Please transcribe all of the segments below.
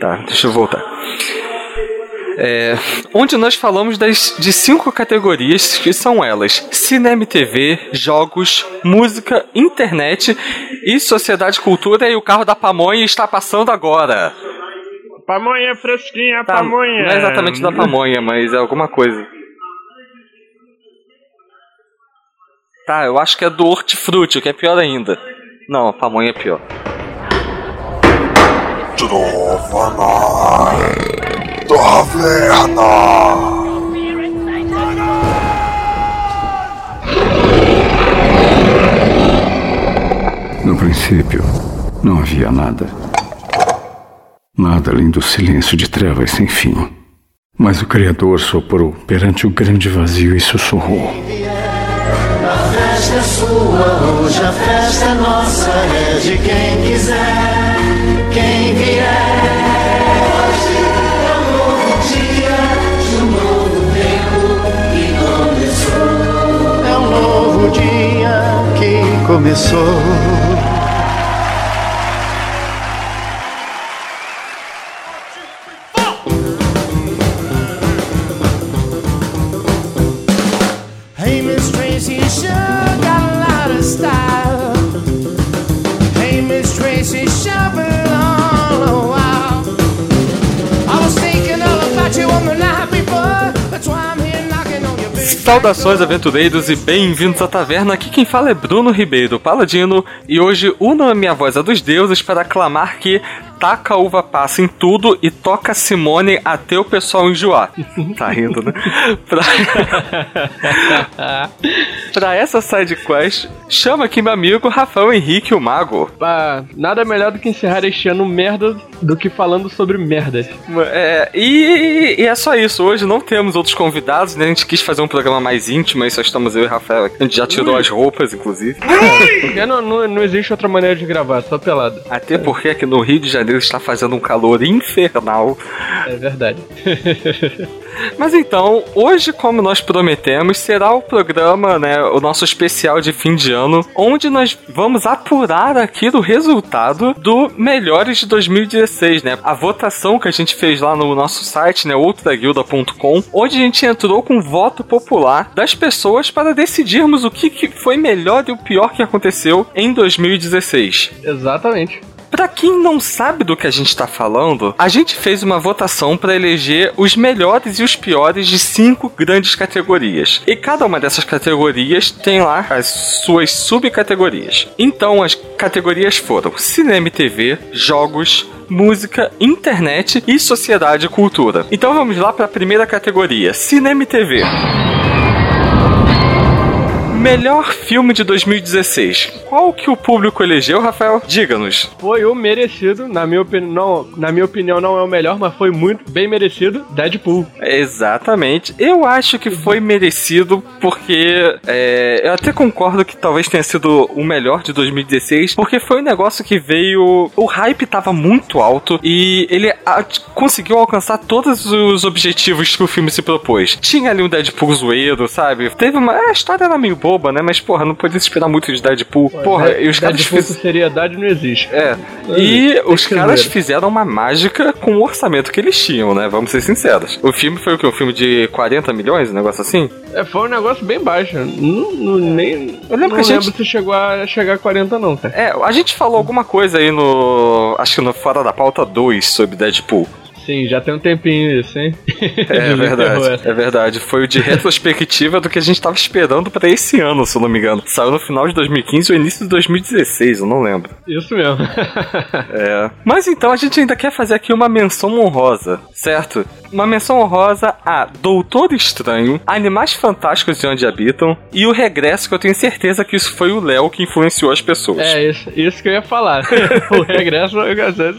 Tá, deixa eu voltar. É, onde nós falamos das, de cinco categorias que são elas: cinema e TV, jogos, música, internet e sociedade e cultura. E o carro da pamonha está passando agora. Pamonha fresquinha, Tá, pamonha. Não é exatamente da pamonha, mas é alguma coisa. Tá, eu acho que é do hortifruti, o que é pior ainda. Não, a pamonha é pior. Trova Taverna! No princípio, não havia nada. Nada além do silêncio de trevas sem fim. Mas o Criador soprou perante o grande vazio e sussurrou. A festa é sua, hoje a festa é nossa, é de quem quiser, começou. Saudações, aventureiros, e bem-vindos à taverna. Aqui quem fala é Bruno Ribeiro Paladino, e hoje uno a minha voz a dos deuses para clamar que taca a uva passa em tudo e toca Simone até o pessoal enjoar. tá rindo, né? Pra... pra essa side quest, chama aqui meu amigo Rafael Henrique, o Mago. Ah, nada melhor do que encerrar este ano merda do que falando sobre merdas. É, e, e é só isso. Hoje não temos outros convidados, né? A gente quis fazer um programa mais íntimo, aí só estamos eu e Rafael. aqui. A gente já tirou as roupas, inclusive. Porque não, não, não existe outra maneira de gravar, só pelado. Até porque aqui no Rio de Janeiro está fazendo um calor infernal. É verdade. Mas então, hoje, como nós prometemos, será o programa, né, o nosso especial de fim de ano, onde nós vamos apurar aqui o resultado do Melhores de 2016, né? A votação que a gente fez lá no nosso site, né, outraguilda.com, onde a gente entrou com voto popular das pessoas para decidirmos o que, que foi melhor e o pior que aconteceu em 2016. Exatamente. Pra quem não sabe do que a gente tá falando, a gente fez uma votação para eleger os melhores e os piores de cinco grandes categorias. E cada uma dessas categorias tem lá as suas subcategorias. Então as categorias foram cinema e TV, jogos, música, internet e sociedade e cultura. Então vamos lá para a primeira categoria, cinema e TV. Melhor filme de 2016. Qual que o público elegeu, Rafael? Diga-nos. Foi o merecido, na minha, opinião, na minha opinião não é o melhor, mas foi muito bem merecido, Deadpool. Exatamente. Eu acho que foi merecido porque é, eu até concordo que talvez tenha sido o melhor de 2016, porque foi um negócio que veio. O hype tava muito alto e ele a- conseguiu alcançar todos os objetivos que o filme se propôs. Tinha ali um Deadpool zoeiro, sabe? Teve uma. A história era meio boba, né? Mas, porra, não podia se esperar muito de Deadpool. Porra, e os caras Deadpool com seriedade não existe. É. E os que caras fizeram uma mágica com o orçamento que eles tinham, né? Vamos ser sinceros. O filme foi o quê? Um filme de 40 milhões? Um negócio assim? É, foi um negócio bem baixo. Não, não- nem, Eu lembro não que a gente- lembro se chegou a chegar a 40 não, cara. É, a gente falou alguma coisa aí no. Acho que no Fora da Pauta 2 sobre Deadpool. Sim, já tem um tempinho isso, hein? É verdade. É verdade. Foi o de retrospectiva do que a gente tava esperando pra esse ano, se eu não me engano. Saiu no final de 2015 ou início de 2016, eu não lembro. Isso mesmo. É. Mas então a gente ainda quer fazer aqui uma menção honrosa, certo? Uma menção honrosa a Doutor Estranho, Animais Fantásticos e Onde Habitam e o Regresso, que eu tenho certeza que isso foi o Léo que influenciou as pessoas. É, isso, isso que eu ia falar. o regresso,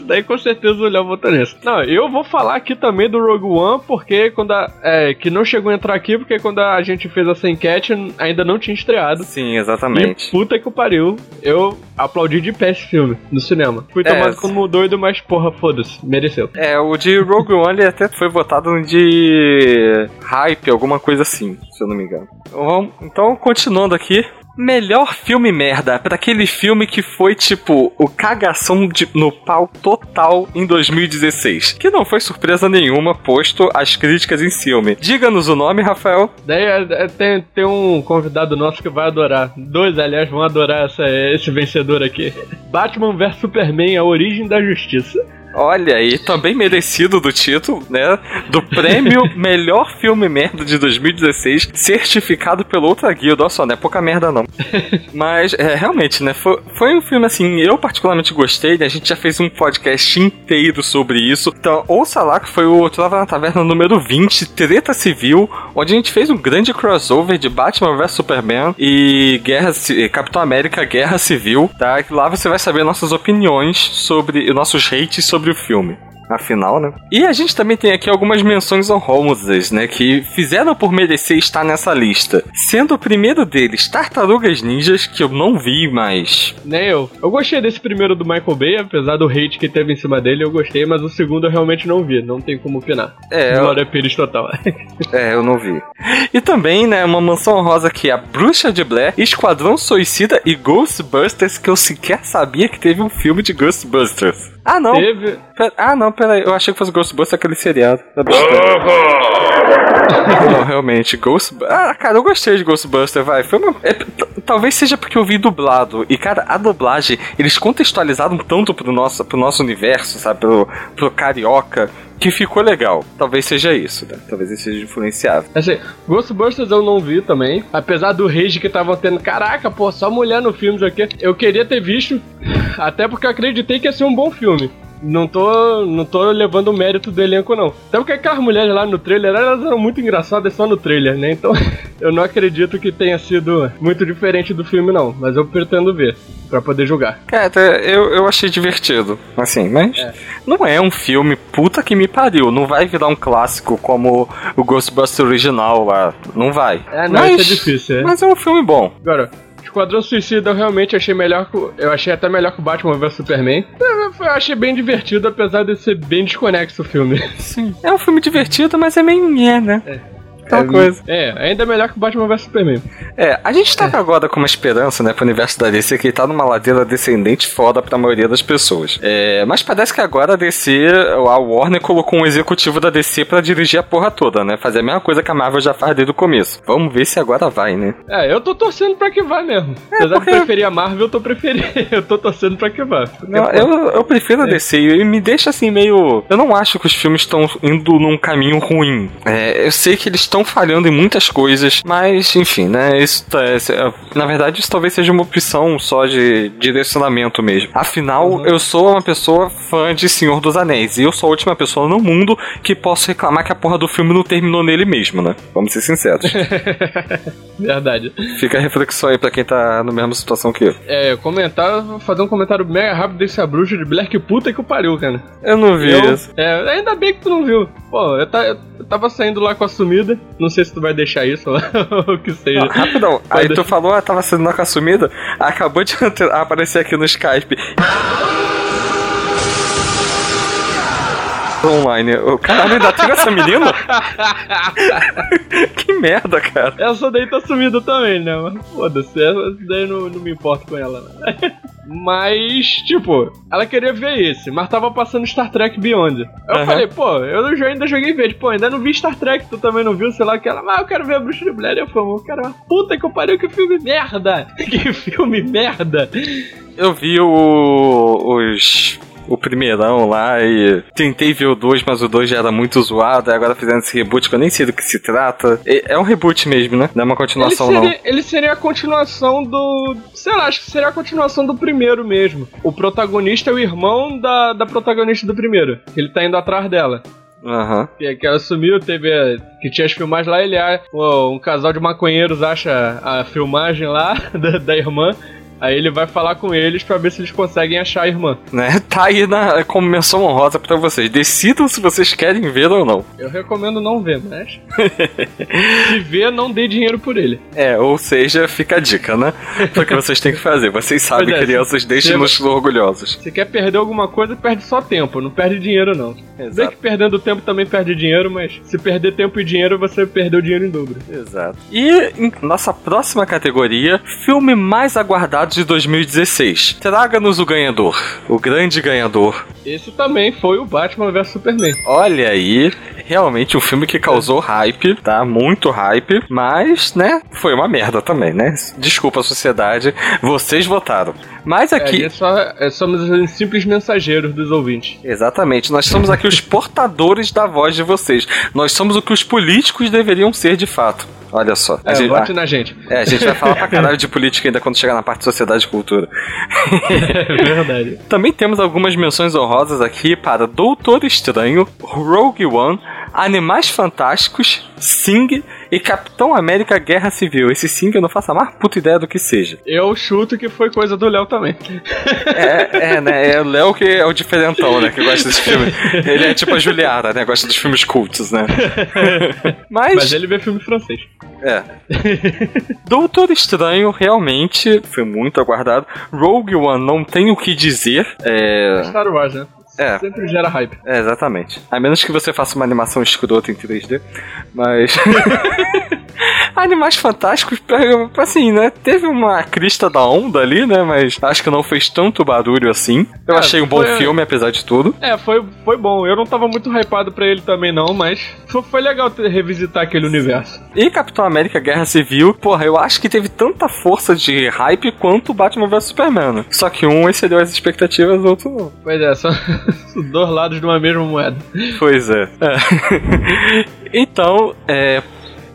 daí com certeza o Léo votou nisso. Não, eu vou falar aqui também do Rogue One, porque quando a, é, que não chegou a entrar aqui, porque quando a gente fez essa enquete ainda não tinha estreado. Sim, E exatamente. puta que pariu, eu aplaudi de pé esse filme no cinema. Fui É. tomado como doido, mas porra, foda-se, mereceu. É, o de Rogue One ele até foi votado de hype, alguma coisa assim, se eu não me engano. Então, então, continuando aqui, Melhor filme merda, pra aquele filme que foi, tipo, o cagação de, no pau total em 2016. Que não foi surpresa nenhuma, posto as críticas em filme. Diga-nos o nome, Rafael. Daí é, é, tem, tem um convidado nosso que vai adorar. Dois, aliás, vão adorar essa, esse vencedor aqui. Batman vs Superman, a origem da justiça. Olha aí, também merecido do título, né? Do prêmio Melhor Filme Merda de 2016, certificado pela outra guilda. Olha só, não é pouca merda não. Mas, é, realmente, né? Foi, foi um filme assim, eu particularmente gostei, né? A gente já fez um podcast inteiro sobre isso. Então, ouça lá que foi o Trova na Taverna número 20, Treta Civil, onde a gente fez um grande crossover de Batman vs Superman e Guerra, Capitão América Guerra Civil, tá? Lá você vai saber nossas opiniões sobre, nossos hates sobre o filme afinal, né? E a gente também tem aqui algumas menções honrosas, né? Que fizeram por merecer estar nessa lista. Sendo o primeiro deles Tartarugas Ninjas, que eu não vi mais. Nem eu. Eu gostei desse primeiro do Michael Bay, apesar do hate que teve em cima dele, eu gostei, mas o segundo eu realmente não vi. Não tem como opinar. É. Glória eu... Pires total. é, eu não vi. E também, né, uma menção honrosa aqui, a Bruxa de Blair, Esquadrão Suicida e Ghostbusters, que eu sequer sabia que teve um filme de Ghostbusters. Ah, não. Teve. Pera... Ah, não, peraí. Eu achei que fosse Ghostbusters aquele seriado. não, realmente. Ghost. Ah, cara, eu gostei de Ghostbusters, vai. Foi uma. É, talvez seja porque eu vi dublado. E, cara, a dublagem, eles contextualizaram tanto pro nosso, pro nosso universo, sabe? Pro, pro carioca que ficou legal. Talvez seja isso, né? Talvez ele seja influenciável. Assim, Ghostbusters eu não vi também. Apesar do rage que estavam tendo, caraca, pô, só mulher no filme isso aqui. Eu queria ter visto, até porque eu acreditei que ia ser um bom filme não tô, não tô levando o mérito do elenco, não. Até porque aquelas mulheres lá no trailer, elas eram muito engraçadas só no trailer, né? Então, eu não acredito que tenha sido muito diferente do filme, não. Mas eu pretendo ver, para poder julgar. É, eu, eu achei divertido, assim, mas é. não é um filme puta que me pariu. Não vai virar um clássico como o Ghostbusters original lá. Não vai. É, não, mas, isso é difícil, é. Mas é um filme bom. Agora, Esquadrão Suicida eu realmente achei melhor que. Eu achei até melhor que o Batman vs Superman. Eu achei bem divertido, apesar de ser bem desconexo o filme. Sim. É um filme divertido, mas é meio né? É aquela é, coisa. É, ainda melhor que o Batman vs Superman. É, a gente tá é. agora com uma esperança, né, pro universo da DC que tá numa ladeira descendente foda pra maioria das pessoas. É, mas parece que agora a DC, a Warner colocou um executivo da DC pra dirigir a porra toda, né? Fazer a mesma coisa que a Marvel já faz desde o começo. Vamos ver se agora vai, né? É, eu tô torcendo pra que vá mesmo. É, Apesar porque... de preferir a Marvel, eu tô preferindo. eu tô torcendo pra que vá. Não, eu, eu prefiro a DC e me deixa assim meio. Eu não acho que os filmes estão indo num caminho ruim. É, eu sei que eles estão falhando em muitas coisas, mas enfim, né? Isso tá, é, na verdade, isso talvez seja uma opção só de direcionamento mesmo. Afinal, uhum. eu sou uma pessoa fã de Senhor dos Anéis e eu sou a última pessoa no mundo que posso reclamar que a porra do filme não terminou nele mesmo, né? Vamos ser sinceros. verdade. Fica a reflexão aí pra quem tá na mesma situação que eu. É, comentar, vou fazer um comentário mega rápido desse a bruxa de Black puta que o pariu, cara. Eu não vi eu, isso. É, ainda bem que tu não viu. Pô, eu, tá, eu tava saindo lá com a sumida. Não sei se tu vai deixar isso ou o que seja. Não, rapidão. Aí tu falou, ah, tava saindo lá com a sumida. Acabou de aparecer aqui no Skype. Online. O caralho ainda teve essa menina? que merda, cara. Essa daí tá sumida também, né? Mas foda-se, essa daí não, não me importo com ela. Né? Mas, tipo, ela queria ver esse, mas tava passando Star Trek Beyond. Eu uhum. falei, pô, eu já ainda joguei verde, pô, ainda não vi Star Trek, tu também não viu, sei lá, que ela, mas eu quero ver a Bruxa de Blair. Eu falei, cara, puta que eu pariu, que filme merda! Que filme merda! Eu vi o, os o primeirão lá e tentei ver o 2, mas o 2 já era muito zoado, e agora fazendo esse reboot que eu nem sei do que se trata. É um reboot mesmo, né? Não é uma continuação, ele seria, não. Ele seria a continuação do. Sei lá, acho que seria a continuação do primeiro mesmo. O protagonista é o irmão da, da protagonista do primeiro. Ele tá indo atrás dela. Uhum. Que, que ela sumiu, teve. Que tinha as filmagens lá, ele um casal de maconheiros acha a filmagem lá da, da irmã. Aí ele vai falar com eles para ver se eles conseguem achar a irmã. Né? Tá aí na, como menção honrosa pra vocês. Decidam se vocês querem ver ou não. Eu recomendo não ver, mas. se ver, não dê dinheiro por ele. É, ou seja, fica a dica, né? Porque vocês têm que fazer. Vocês sabem, é, crianças, deixem-nos orgulhosos. Se quer perder alguma coisa, perde só tempo, não perde dinheiro, não. Bem Exato. que perdendo tempo também perde dinheiro, mas se perder tempo e dinheiro, você perdeu dinheiro em dobro. Exato. E em nossa próxima categoria, filme mais aguardado de 2016. Traga-nos o ganhador, o grande ganhador. Esse também foi o Batman vs Superman. Olha aí, realmente um filme que causou hype, tá? Muito hype, mas, né, foi uma merda também, né? Desculpa, sociedade, vocês votaram. Mas É, aqui. é só, é, somos os simples mensageiros dos ouvintes. Exatamente, nós somos aqui os portadores da voz de vocês. Nós somos o que os políticos deveriam ser de fato. Olha só. A É, gente, vote ah, na gente. é, a gente vai falar pra caralho de política ainda quando chegar na parte de sociedade e cultura. É verdade. Também temos algumas menções honrosas aqui para Doutor Estranho, Rogue One, Animais Fantásticos, Sing e Capitão América Guerra Civil. Esse Sing eu não faço a mais puta ideia do que seja. Eu chuto que foi coisa do Léo também. É, é, né? É o Léo que é o diferentão, né? Que gosta desse filme. Ele é tipo a Juliara, né? Gosta dos filmes cultos, né? Mas, Mas ele vê filme francês. é. Doutor Estranho realmente foi muito aguardado. Rogue One não tem o que dizer. É. Star Wars, né? É. Sempre gera hype. É, exatamente. A menos que você faça uma animação escrota em 3D. Mas. Animais Fantásticos, assim, né? Teve uma crista da onda ali, né? Mas acho que não fez tanto barulho assim. Eu É, achei um bom foi- filme, apesar de tudo. É, foi, foi bom. Eu não tava muito hypado pra ele também, não, mas foi, legal ter- revisitar aquele universo. E Capitão América Guerra Civil, porra, eu acho que teve tanta força de hype quanto Batman vs Superman. Só que um excedeu as expectativas, o outro não. Pois é, são dois lados de uma mesma moeda. Pois é. É. então, é.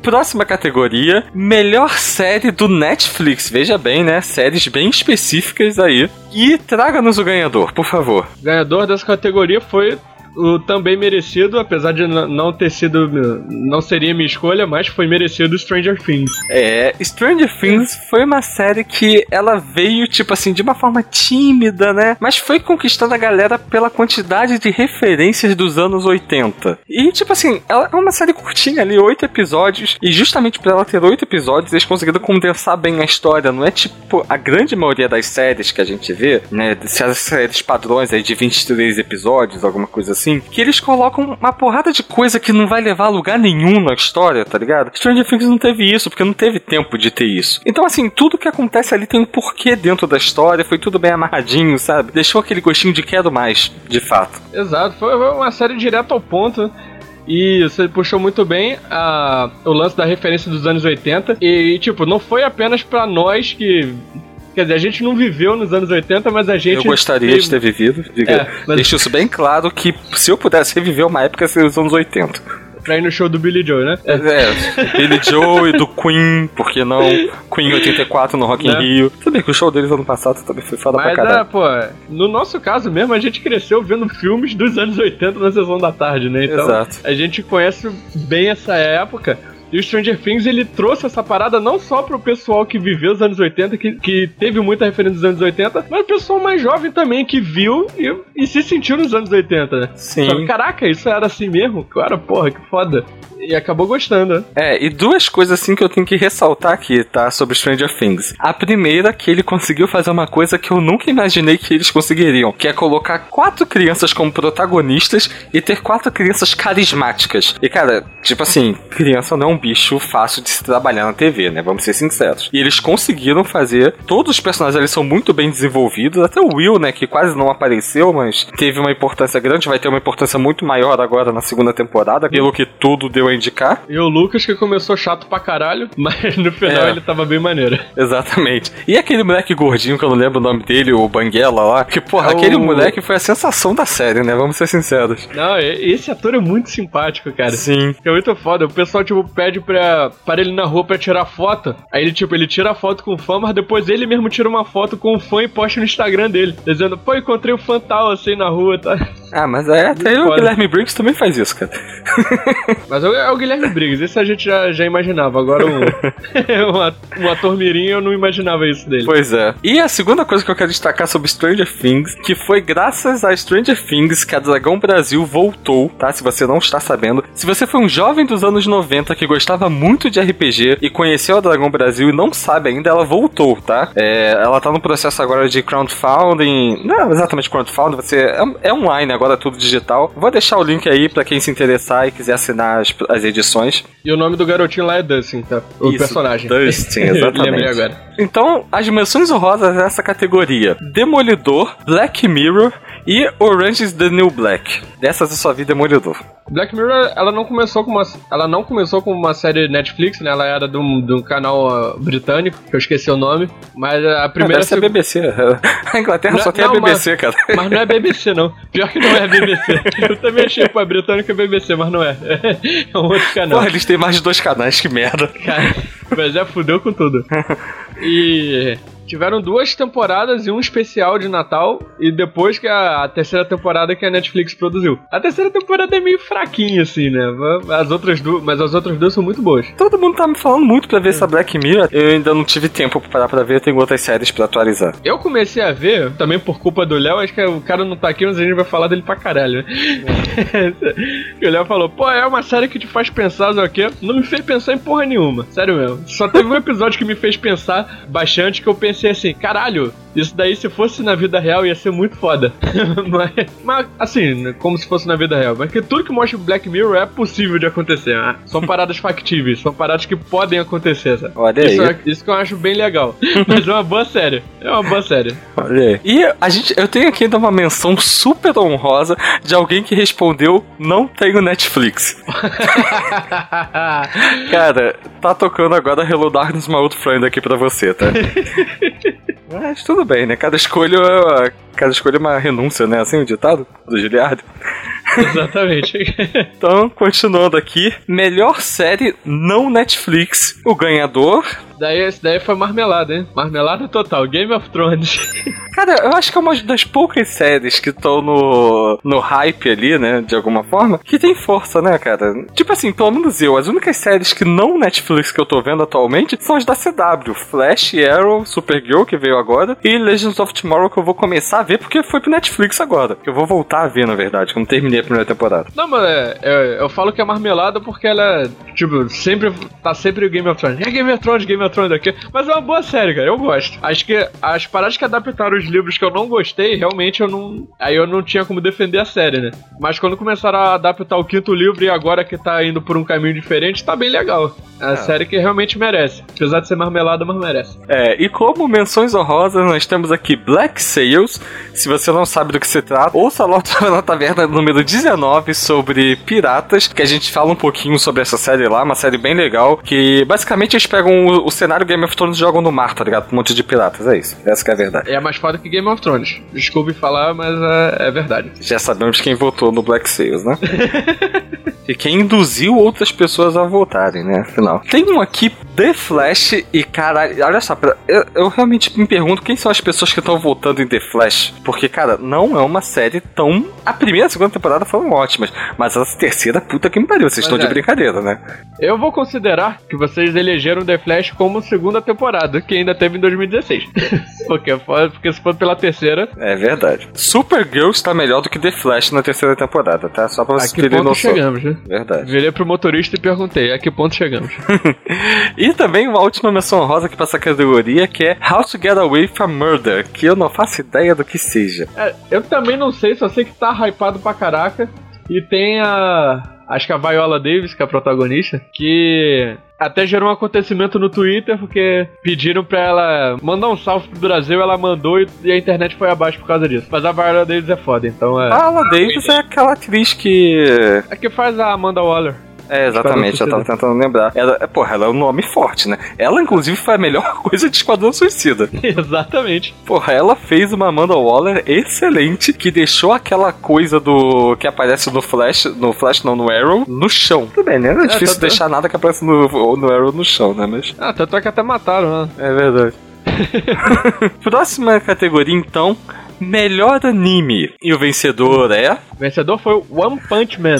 Próxima categoria, melhor série do Netflix. Veja bem, né? Séries bem específicas aí. E traga-nos o ganhador, por favor. O ganhador dessa categoria foi o também merecido, apesar de não ter sido. Não seria minha escolha, mas foi merecido Stranger Things. É, Stranger Things foi uma série que ela veio, tipo assim, de uma forma tímida, né? Mas foi conquistando a galera pela quantidade de referências dos anos 80. E, tipo assim, ela é uma série curtinha ali, oito episódios. E justamente por ela ter oito episódios, eles conseguiram condensar bem a história. Não é tipo a grande maioria das séries que a gente vê, né? Essas séries padrões aí de 23 episódios, alguma coisa assim. Que eles colocam uma porrada de coisa que não vai levar a lugar nenhum na história, tá ligado? Stranger Things não teve isso, porque não teve tempo de ter isso. Então, assim, tudo que acontece ali tem um porquê dentro da história, foi tudo bem amarradinho, sabe? Deixou aquele gostinho de quero mais, de fato. Exato, foi uma série direto ao ponto. E você puxou muito bem a, o lance da referência dos anos 80. E, tipo, não foi apenas pra nós que. Quer dizer, a gente não viveu nos anos 80, mas a gente. Eu gostaria teve- de ter vivido. Diga, É, mas- Deixo isso bem claro que se eu pudesse reviver uma época, seria os anos 80. Pra ir no show do Billy Joe, né? É, Billy Joe e do Queen, por que não? Queen 84 no Rock in Né? Rio. Tudo bem que o show deles ano passado também foi foda pra Mas, é, caralho. pô, no nosso caso mesmo, a gente cresceu vendo filmes dos anos 80 na sessão da tarde, né? Então, Exato. a gente conhece bem essa época. E o Stranger Things, ele trouxe essa parada não só pro pessoal que viveu os anos 80, que, que teve muita referência dos anos 80, mas o pessoal mais jovem também, que viu e, e se sentiu nos anos 80, né? Sim. Sabe, Caraca, isso era assim mesmo? Cara, porra, que foda. E acabou gostando, né? É, e duas coisas assim que eu tenho que ressaltar aqui, tá? Sobre Stranger Things. A primeira, que ele conseguiu fazer uma coisa que eu nunca imaginei que eles conseguiriam, que é colocar quatro crianças como protagonistas e ter quatro crianças carismáticas. E, cara, tipo assim, criança não é um bicho fácil de se trabalhar na TV, né? Vamos ser sinceros. E eles conseguiram fazer. Todos os personagens eles são muito bem desenvolvidos. Até o Will, né? Que quase não apareceu, mas teve uma importância grande. Vai ter uma importância muito maior agora na segunda temporada, pelo que tudo deu a indicar. E o Lucas, que começou chato pra caralho, mas no final É. ele tava bem maneiro. Exatamente. E aquele moleque gordinho, que eu não lembro o nome dele, o Banguela lá, que, porra, É o- aquele moleque foi a sensação da série, né? Vamos ser sinceros. Não, esse ator é muito simpático, cara. Sim. É muito foda. O pessoal, tipo, pede pra, para ele na rua pra tirar foto. Aí ele, tipo, ele tira a foto com o fã, mas depois ele mesmo tira uma foto com o fã e posta no Instagram dele. Dizendo, pô, encontrei o fã tal assim na rua, tá? Ah, mas é, até o. Guilherme Briggs também faz isso, cara. Mas é o- é o Guilherme Briggs, esse a gente já, já imaginava. Agora, um, um, at- um ator mirim, eu não imaginava isso dele. Pois é. E a segunda coisa que eu quero destacar sobre Stranger Things, que foi graças a Stranger Things que a Dragão Brasil voltou, tá? Se você não está sabendo. Se você foi um jovem dos anos 90 que gostava muito de RPG e conheceu a Dragão Brasil e não sabe ainda, ela voltou, tá? É, ela tá no processo agora de crowdfunding. Não exatamente crowdfunding, você é, é online agora é tudo digital. Vou deixar o link aí pra quem se interessar e quiser assinar as, as edições. E o nome do garotinho lá é Dustin, tá? O Isso, personagem. Dustin, Lembrei exatamente. agora. Então, as dimensões honrosas dessa categoria: Demolidor, Black Mirror e Orange is the New Black. Dessas eu só vi Demolidor. Black Mirror, ela não começou com uma, ela não começou com uma série Netflix, né? Ela era de um, de um canal ah, britânico, que eu esqueci o nome. Mas a primeira Deve ser a BBC. A Inglaterra Não, só tem não, a BBC, cara. Mas não é BBC, não. Pior que não é BBC. Eu também achei, pô, é britânico é BBC, mas não é. É um outro canal. Porra, eles têm mais de dois canais, que merda. Cara, mas já fudeu com tudo. E tiveram duas temporadas e um especial de Natal. E depois que a, a terceira temporada que a Netflix produziu. A terceira temporada é meio fraquinha, assim, né? As outras duas, mas as outras duas são muito boas. Todo mundo tá me falando muito pra ver essa Black Mirror. Eu ainda não tive tempo pra parar pra ver, tenho outras séries pra atualizar. Eu comecei a ver, também por culpa do Léo, acho que o cara não tá aqui, mas a gente vai falar dele pra caralho, né? E o Léo falou, pô, é uma série que te faz pensar, sabe o quê? Não me fez pensar em porra nenhuma, sério mesmo. Só teve um episódio que me fez pensar bastante, que eu pensei assim, caralho, isso daí se fosse na vida real ia ser muito foda. mas, mas, assim, como se fosse na vida real. Mas que tudo que mostra o Black Mirror é possível de acontecer. né? São paradas factíveis, são paradas que podem acontecer, sabe? Olha Isso, aí. é- isso que eu acho bem legal. Mas é uma boa série. É uma boa série. Olha aí. E a gente, eu tenho aqui ainda uma menção super honrosa de alguém que respondeu: não tenho Netflix. Cara, tá tocando agora Hello Darkness, my old friend aqui pra você, tá? Mas tudo bem, né? Cada escolha, é- cada escolha é uma renúncia, né? Assim o ditado do Giliardo. Exatamente. Então, continuando aqui, melhor série não Netflix. O ganhador. daí, esse daí foi marmelada, hein? Marmelada total. Game of Thrones. Cara, eu acho que é uma das poucas séries que estão no, no hype ali, né? De alguma forma, que tem força, né, cara? Tipo assim, pelo menos eu, as únicas séries que não Netflix que eu tô vendo atualmente são as da CW: Flash, Arrow, Supergirl, que veio agora, e Legends of Tomorrow, que eu vou começar a ver porque foi pro Netflix agora. Que eu vou voltar a ver, na verdade, que eu não terminei a primeira temporada. Não, mas é, é, eu falo que é marmelada porque ela é, tipo, sempre. Tá sempre o Game of Thrones. É Game of Thrones, Game of Thrones aqui. Mas é uma boa série, cara. Eu gosto. Acho que as paradas que adaptaram os livros que eu não gostei, realmente eu não. Aí eu não tinha como defender a série, né? Mas quando começaram a adaptar o quinto livro e agora que tá indo por um caminho diferente, tá bem legal. É a série que realmente merece. Apesar de ser marmelada, mas merece. É, e como menções honrosas, nós temos aqui Black Sails. Se você não sabe do que se trata, ouça lá na taverna número 19 sobre piratas, que a gente fala um pouquinho sobre essa série lá, uma série bem legal, que basicamente eles pegam o, o cenário Game of Thrones e jogam no mar, tá ligado? Um monte de piratas, é isso. Essa que é a verdade. É mais foda que Game of Thrones. Desculpe falar, mas é, é verdade. Já sabemos quem votou no Black Sails, né? e quem induziu outras pessoas a votarem, né? Afinal. Tem um aqui, The Flash, e caralho, olha só, eu, eu realmente me pergunto quem são as pessoas que estão votando em The Flash. Porque, cara, não é uma série tão. A primeira e a segunda temporada foram ótimas, mas a terceira, puta que me pariu, vocês Mas estão de é. brincadeira, né? Eu vou considerar que vocês elegeram The Flash como segunda temporada, que ainda teve em 2016. porque, porque se for pela terceira, É verdade. Supergirl está melhor do que The Flash na terceira temporada, tá? Só pra vocês terem noção. chegamos, né? Verdade. Virei pro motorista e perguntei, a que ponto chegamos? E também uma última menção honrosa aqui pra essa categoria, que é How to Get Away from Murder, que eu não faço ideia do que seja. É, eu também não sei, só sei que tá hypado pra caraca. E tem a. Acho que a Viola Davis, que é a protagonista, que até gerou um acontecimento no Twitter, porque pediram pra ela mandar um salve pro Brasil, ela mandou e, e a internet foi abaixo por causa disso. Mas a Viola Davis é foda, então é. A Ala Davis é aquela atriz que. É que faz a Amanda Waller. É, exatamente, eu tava tentando lembrar. Ela, é, porra, ela é um nome forte, né? Ela, inclusive, foi a melhor coisa de Esquadrão Suicida. Exatamente. Porra, ela fez uma Amanda Waller excelente que deixou aquela coisa do. que aparece no Flash, no Flash não, no Arrow, no chão. Tudo bem, né? Não é, difícil tá- deixar nada que aparece no, no Arrow no chão, né? Mas. Ah, tanto é que até mataram, né? É verdade. Próxima categoria, então. Melhor anime. E o vencedor é. O vencedor foi o One Punch Man.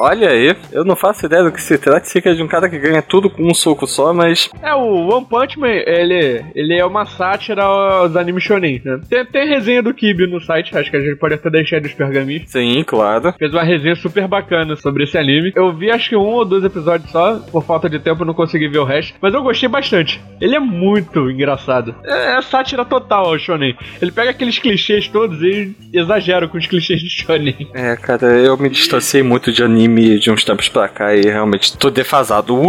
Olha aí, eu não faço ideia do que se trata. Que é de um cara que ganha tudo com um soco só, mas. É, o One Punch Man, ele, ele é uma sátira aos animes shonen, né? Tem, tem resenha do Kibi no site, acho que a gente pode até deixar dos pergaminhos. Sim, claro. Fez uma resenha super bacana sobre esse anime. Eu vi acho que um ou dois episódios só, por falta de tempo eu não consegui ver o resto. Mas eu gostei bastante. Ele é muito engraçado. É, é sátira total ao shonen. Ele pega aqueles clichês todos e exagera com os clichês de shonen. É, cara, eu me distanciei muito de anime de uns tempos pra cá e realmente tô defasado. O,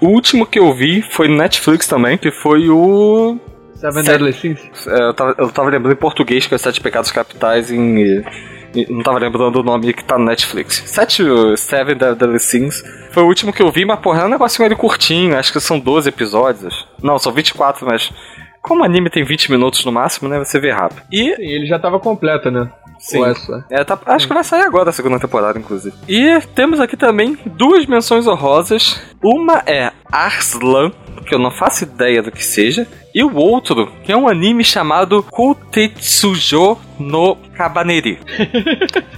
o último que eu vi foi no Netflix também, que foi o. Seven Deadly Sins? é, Eu tava, eu tava lembrando em português que é Sete Pecados Capitais em. e- Não tava lembrando o nome que tá no Netflix. Sete, Seven Deadly Sins. Foi o último que eu vi, mas porra, é um negocinho curtinho. Acho que são 12 episódios. Não, são 24, mas. Como o anime tem 20 minutos no máximo, né? Você vê rápido. E Sim, ele já tava completo, né? Sim. É, tá- acho que vai sair agora a segunda temporada, inclusive. E temos aqui também duas menções honrosas. Uma é Arslan, que eu não faço ideia do que seja. E o outro, que é um anime chamado Kotetsujo no Kabaneri.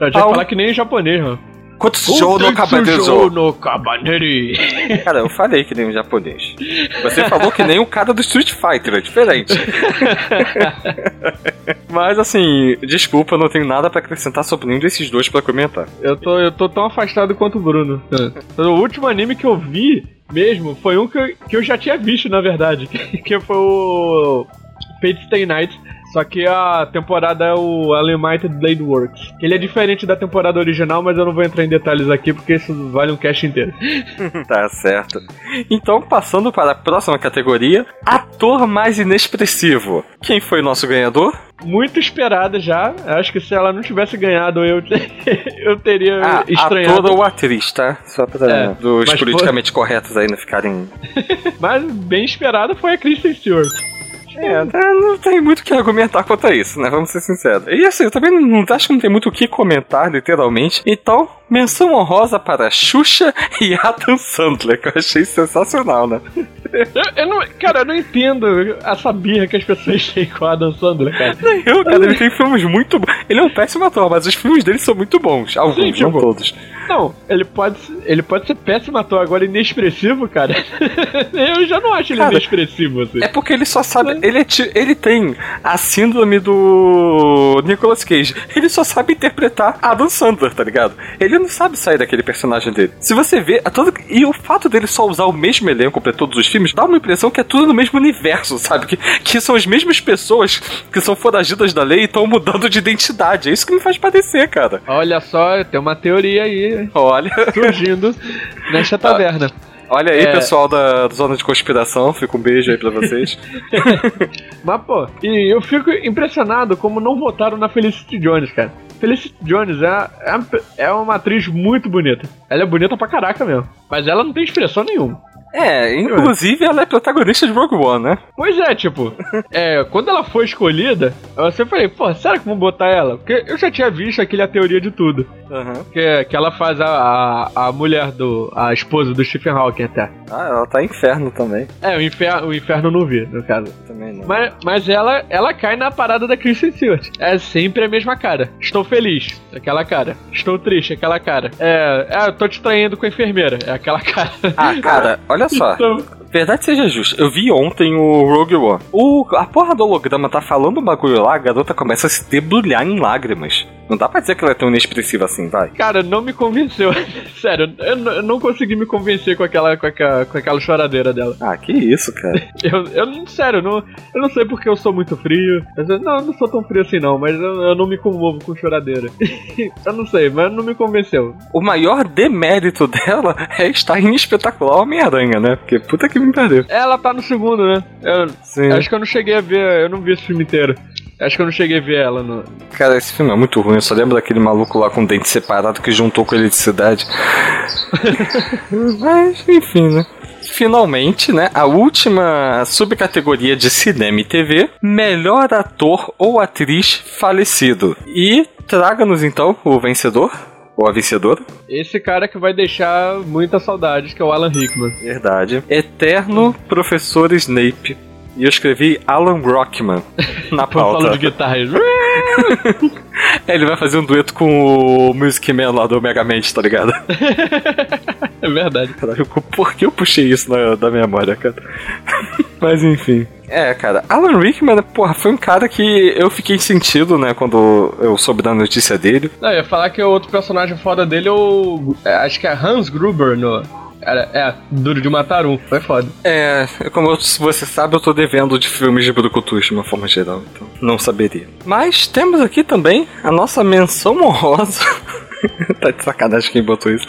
Eu já o- falar que nem em japonês, mano. No Kabaneri. no Cabaneri. Cara, eu falei que nem um japonês. Você falou que nem o cara do Street Fighter, é diferente. Mas assim, desculpa, eu não tenho nada pra acrescentar sobre nenhum desses dois pra comentar. Eu tô, eu tô tão afastado quanto o Bruno. O último anime que eu vi mesmo foi um que eu, que eu já tinha visto, na verdade. Que foi o Fate Stay Night. Só que a temporada é o Unlimited Blade Works. Ele é diferente da temporada original, mas eu não vou entrar em detalhes aqui porque isso vale um cast inteiro. Tá certo. Então, passando para a próxima categoria, ator mais inexpressivo. Quem foi nosso ganhador? Muito esperada já. Acho que se ela não tivesse ganhado, eu, eu teria Ah, estranhado. ator ou atriz, tá? Só pra É, dos politicamente corretos aí não ficarem. Mas bem esperada foi a Kristen Stewart. É, não tem muito o que argumentar quanto a isso, né? Vamos ser sinceros. E assim, eu também não acho que não tem muito o que comentar, literalmente. Então, menção honrosa para Xuxa e Adam Sandler, que eu achei sensacional, né? Eu, eu não, cara, eu não entendo essa birra que as pessoas têm com o Adam Sandler, cara. Eu, cara, ele tem filmes muito bons. Ele é um péssimo ator, mas os filmes dele são muito bons. Alguns, Sim, não tipo, todos. Não, ele pode, ser- ele pode ser péssimo ator, agora inexpressivo, cara. eu já não acho ele Cara, inexpressivo, assim. É porque ele só sabe. Ele, é ele tem a síndrome do Nicolas Cage. Ele só sabe interpretar Adam Sandler, tá ligado? Ele não sabe sair daquele personagem dele. Se você vê. A todo, e o fato dele só usar o mesmo elenco pra todos os filmes dá uma impressão que é tudo no mesmo universo, sabe? Que, que são as mesmas pessoas que são foragidas da lei e estão mudando de identidade. É isso que me faz padecer, cara. Olha só, tem uma teoria aí Olha. surgindo nesta taverna. Olha aí, É. pessoal da, da zona de conspiração. Fica um beijo aí pra vocês. Mas, pô, e eu fico impressionado como não votaram na Felicity Jones, cara. Felicity Jones é, é, é uma atriz muito bonita. Ela é bonita pra caraca mesmo. Mas ela não tem expressão nenhuma. É, inclusive ela é protagonista de Rogue One, né? Pois é, tipo, é, quando ela foi escolhida, eu sempre falei, pô, será que vão botar ela? Porque eu já tinha visto aquele A Teoria de Tudo. Aham. Que, que ela faz a, a, a mulher do. a esposa do Stephen Hawking até. Ah, ela tá inferno também. É, o inferno, o inferno não vi, no caso. Também não. Mas, mas ela, ela cai na parada da Kristen Stewart. É sempre a mesma cara. Estou feliz, aquela cara. Estou triste, aquela cara. É, é eu tô te traindo com a enfermeira, é aquela cara. Ah, cara, olha só. Então, Verdade seja justa, eu vi ontem o Rogue One. O, a porra do holograma tá falando um bagulho lá, a garota começa a se debulhar em lágrimas. Não dá pra dizer que ela é tão inexpressiva assim, vai. Cara, não me convenceu. Sério, eu, eu não consegui me convencer com aquela, com aquela, com aquela choradeira dela. Ah, que isso, cara. Eu, eu sério, eu não, eu não sei porque eu sou muito frio. Eu, não, eu não sou tão frio assim não, mas eu, eu não me comovo com choradeira. eu não sei, mas não me convenceu. O maior demérito dela é estar em espetacular Homem-Aranha, né? Porque puta que me perdeu. Ela tá no segundo, né? Eu, Sim. Acho que eu não cheguei a ver, eu não vi esse filme inteiro. Acho que eu não cheguei a ver ela no. Cara, esse filme é muito ruim. Eu só lembro daquele maluco lá com o dente separado que juntou com a eletricidade. Mas, enfim, né? Finalmente, né? A última subcategoria de cinema e TV: melhor ator ou atriz falecido. E traga-nos então o vencedor. Ou a vencedora. Esse cara que vai deixar muita saudade, que é o Alan Rickman. Verdade. Eterno Professor Snape. E eu escrevi Alan Rockman na solo pauta. de guitarra. Ele vai fazer um dueto com o Music Man lá do Mega Man, tá ligado? É verdade. Caralho, por que eu puxei isso na, da memória, cara? Mas enfim. É, cara, Alan Rickman, porra, foi um cara que eu fiquei sentido, né, quando eu soube da notícia dele. Não, eu ia falar que o outro personagem foda dele é o. é, acho que é Hans Gruber no. Era, é, Duro de Matar um. Foi foda. É, como eu- você sabe, eu tô devendo de filmes de Brucutus de uma forma geral, então não saberia. Mas temos aqui também a nossa menção honrosa. tá de sacanagem quem botou isso.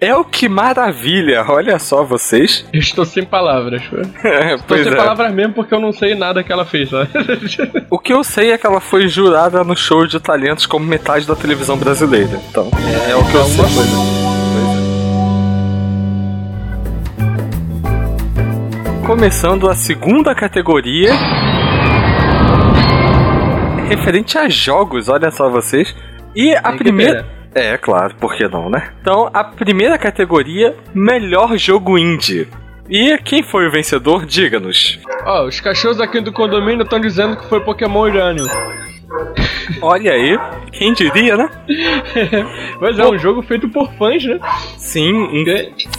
É o que maravilha, olha só vocês. Eu estou sem palavras. pô. É, Estou sem é. palavras mesmo porque eu não sei nada que ela fez, sabe? O que eu sei é que ela foi jurada no show de talentos como metade da televisão brasileira. Então, é, o que eu sei. Pois Começando a segunda categoria. Referente a jogos, olha só vocês. E a Tem primeira. É, claro, por que não, né? Então, a primeira categoria, melhor jogo indie. E quem foi o vencedor? Diga-nos. Ó, os cachorros aqui do condomínio estão dizendo que foi Pokémon Urânio. Olha aí, quem diria, né? Mas é um jogo feito por fãs, né? Sim, um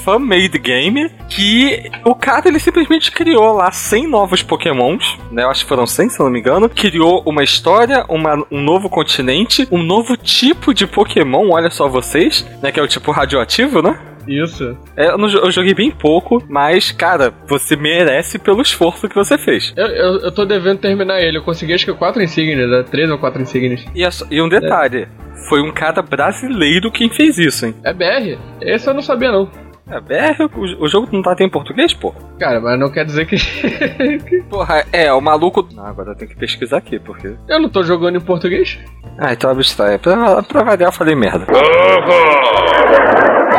fan-made game que o cara ele simplesmente criou lá 100 novos pokémons, né? Eu acho que foram 100, se eu não me engano. Criou uma história, uma- um novo continente, um novo tipo de pokémon, olha só vocês, né? Que é o tipo radioativo, né? Isso. É, eu, não eu joguei bem pouco, mas, cara, você merece pelo esforço que você fez. Eu, eu, eu tô devendo terminar ele. Eu consegui acho que quatro insígnias, né? Três ou quatro insígnias. E, é só- e um detalhe, foi um cara brasileiro quem fez isso, hein? É BR? Esse eu não sabia, não. É, BR, o, o jogo não tá até em português, pô? Cara, mas não quer dizer que. Porra, é, o maluco. Não, agora eu tenho que pesquisar aqui, porque. eu não tô jogando em português. Ah, então abstrai. Pra, pra variar, eu falei merda.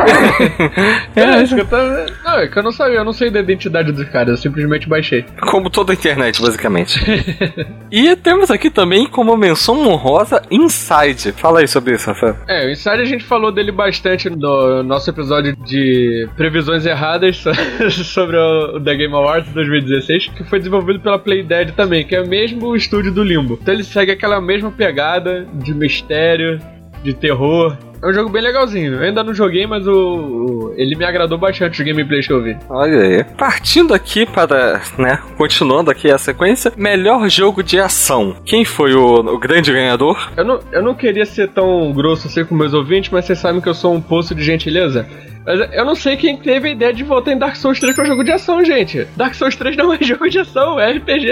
É, isso que eu tava... Não, é que eu não sabia, eu não sei da identidade dos caras, eu simplesmente baixei. Como toda a internet, basicamente. e temos aqui também como menção honrosa Inside. Fala aí sobre isso, Rafael. É, o Inside a gente falou dele bastante no nosso episódio de previsões erradas so- sobre o o The Game Awards 2016, que foi desenvolvido pela Playdead também, que é o mesmo estúdio do Limbo. Então ele segue aquela mesma pegada de mistério, de terror. É um jogo bem legalzinho. Eu ainda não joguei, mas o, o- ele me agradou bastante os gameplays que eu vi. Olha aí. Partindo aqui para, né, continuando aqui a sequência, melhor jogo de ação. Quem foi o, o grande ganhador? Eu não, eu não queria ser tão grosso assim com meus ouvintes, mas vocês sabem que eu sou um poço de gentileza. Mas eu não sei quem teve a ideia de votar em Dark Souls 3 que é um jogo de ação, gente. Dark Souls 3 não é jogo de ação, é RPG.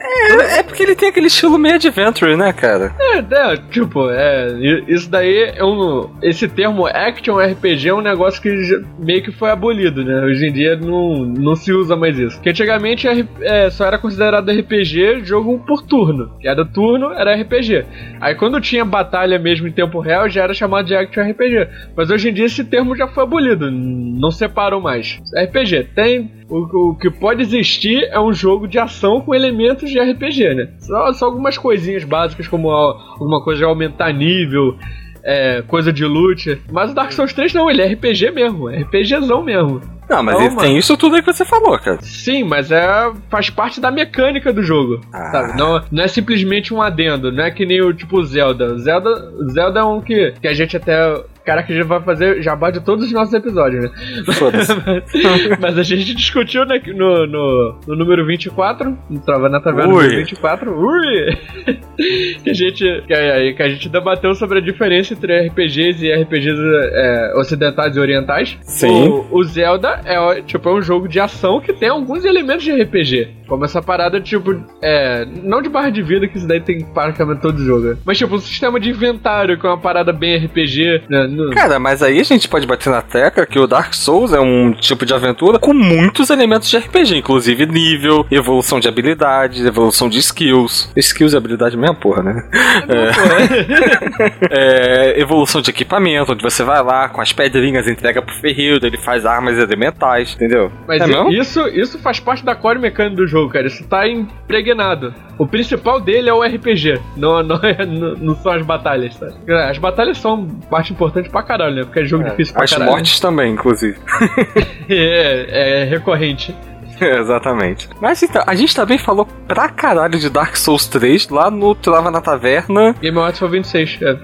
É, é porque ele tem aquele estilo meio adventure, né, cara? É, é, tipo, é. Isso daí é um. Esse termo Action RPG é um negócio que meio que foi abolido, né? Hoje em dia não, não se usa mais isso. Porque antigamente é, só era considerado RPG jogo por turno. Cada turno era RPG. Aí quando tinha batalha mesmo em tempo real, já era chamado de Action RPG. Mas hoje em dia esse termo já foi abolido. Não separam mais. RPG tem. O, o que pode existir é um jogo de ação com elementos de RPG, né? Só, só algumas coisinhas básicas, como alguma coisa de aumentar nível, é, coisa de loot. Mas o Dark Souls 3 não, ele é RPG mesmo, é RPGzão mesmo. Não, mas mano. tem isso tudo aí que você falou, cara. Sim, mas é faz parte da mecânica do jogo, Ah. sabe? Não, não é simplesmente um adendo, não é que nem o tipo Zelda. Zelda, Zelda é um que, que a gente até cara que já vai fazer jabá de todos os nossos episódios, né? Foda-se. Mas a gente discutiu né, no, no, no número 24, no Trava na Taverna Ui. número 24, ui, que, a gente, que, a, que a gente debateu sobre a diferença entre RPGs e RPGs é, ocidentais e orientais. Sim. O, o Zelda é, tipo, é um jogo de ação que tem alguns elementos de RPG. Como essa parada, tipo, é. Não de barra de vida, que isso daí tem praticamente todo jogo. Mas, tipo, um sistema de inventário, que é uma parada bem RPG. Né, Cara, mas aí a gente pode bater na tecla que o Dark Souls é um tipo de aventura com muitos elementos de RPG, inclusive nível, evolução de habilidades, evolução de skills. Skills e habilidade é a mesma porra, né? É, evolução de equipamento, onde você vai lá com as pedrinhas, entrega pro ferreiro, ele faz armas elementais, entendeu? Mas é mesmo? isso, isso faz parte da core mecânica do jogo, cara. Isso tá impregnado. O principal dele é o RPG, não, não, é- não, não são as batalhas, tá? É, As batalhas são parte importante pra caralho, né? Porque é jogo difícil pra As caralho. mortes também, inclusive. É, é recorrente. Exatamente. Mas então, a gente também falou pra caralho de Dark Souls 3 lá no Trava na Taverna. Game Awards foi 26, é.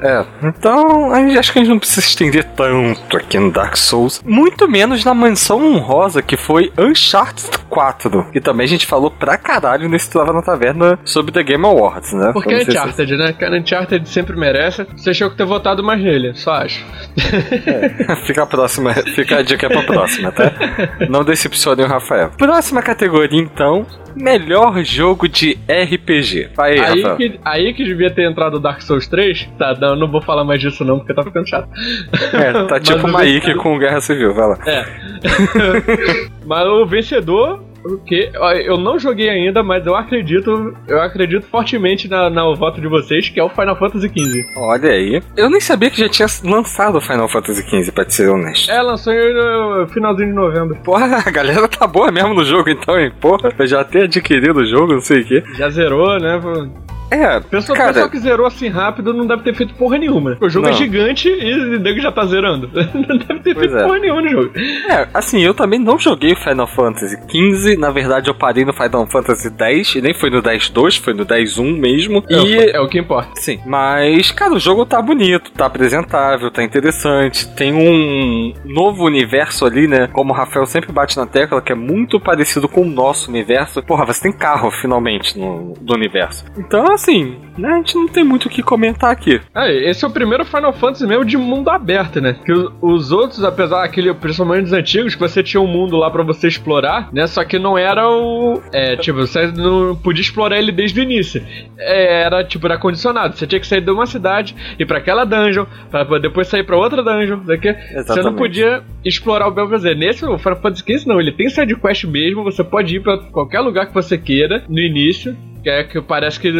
É, então acho que a gente não precisa estender tanto aqui no Dark Souls. Muito menos na mansão honrosa que foi Uncharted 4. Que também a gente falou pra caralho nesse Trava na Taverna sobre The Game Awards, né? Porque é Uncharted, né? Cara, Uncharted sempre merece. Você achou que ter votado mais nele, só acho. assim. Fica a próxima, fica a dica pra próxima, tá? Não decepcione o Rafael. Próxima categoria, então. Melhor jogo de RPG. Aí, Aí Rafael. que, aí que devia ter entrado o Dark Souls 3. Tá, não, não vou falar mais disso não, porque tá ficando chato. É, tá tipo Ike vencedor- com Guerra Civil, vai lá. É. mas o vencedor, que eu não joguei ainda, mas eu acredito, eu acredito fortemente na, no voto de vocês, que é o Final Fantasy XV. Olha aí. Eu nem sabia que já tinha lançado o Final Fantasy XV, pra te ser honesto. É, lançou uh, finalzinho de novembro. Porra, a galera tá boa mesmo no jogo então, hein? Porra, eu já ter adquirido o jogo, não sei o quê. Já zerou, né? É, Pessoa, cara, pessoal que zerou assim rápido não deve ter feito porra nenhuma. O jogo Não. é gigante e o nego já tá zerando. Não deve ter Pois feito é. porra nenhuma no jogo. É, assim, eu também não joguei o Final Fantasy XV. Na verdade, eu parei no Final Fantasy X. E nem foi no 10.2, foi no 10.1 mesmo. É, E. é o que importa. Sim, mas, cara, o jogo tá bonito, tá apresentável, tá interessante. Tem um novo universo ali, né? Como o Rafael sempre bate na tecla, que é muito parecido com o nosso universo. Porra, você tem carro finalmente no do universo. Então, assim, né? A gente não tem muito o que comentar aqui. Ah, esse é o primeiro Final Fantasy mesmo de mundo aberto, né? Que os outros, apesar daquele, principalmente os antigos, que você tinha um mundo lá pra você explorar, né? Só que não era o. É, tipo, você não podia explorar ele desde o início. É, era, tipo, era condicionado. Você tinha que sair de uma cidade, ir pra aquela dungeon, pra depois sair pra outra dungeon. Daqui. Você não podia explorar o bel prazer. Nesse, o Final Fantasy XV, não. Ele tem side quest mesmo, você pode ir pra qualquer lugar que você queira no início. Que é que parece que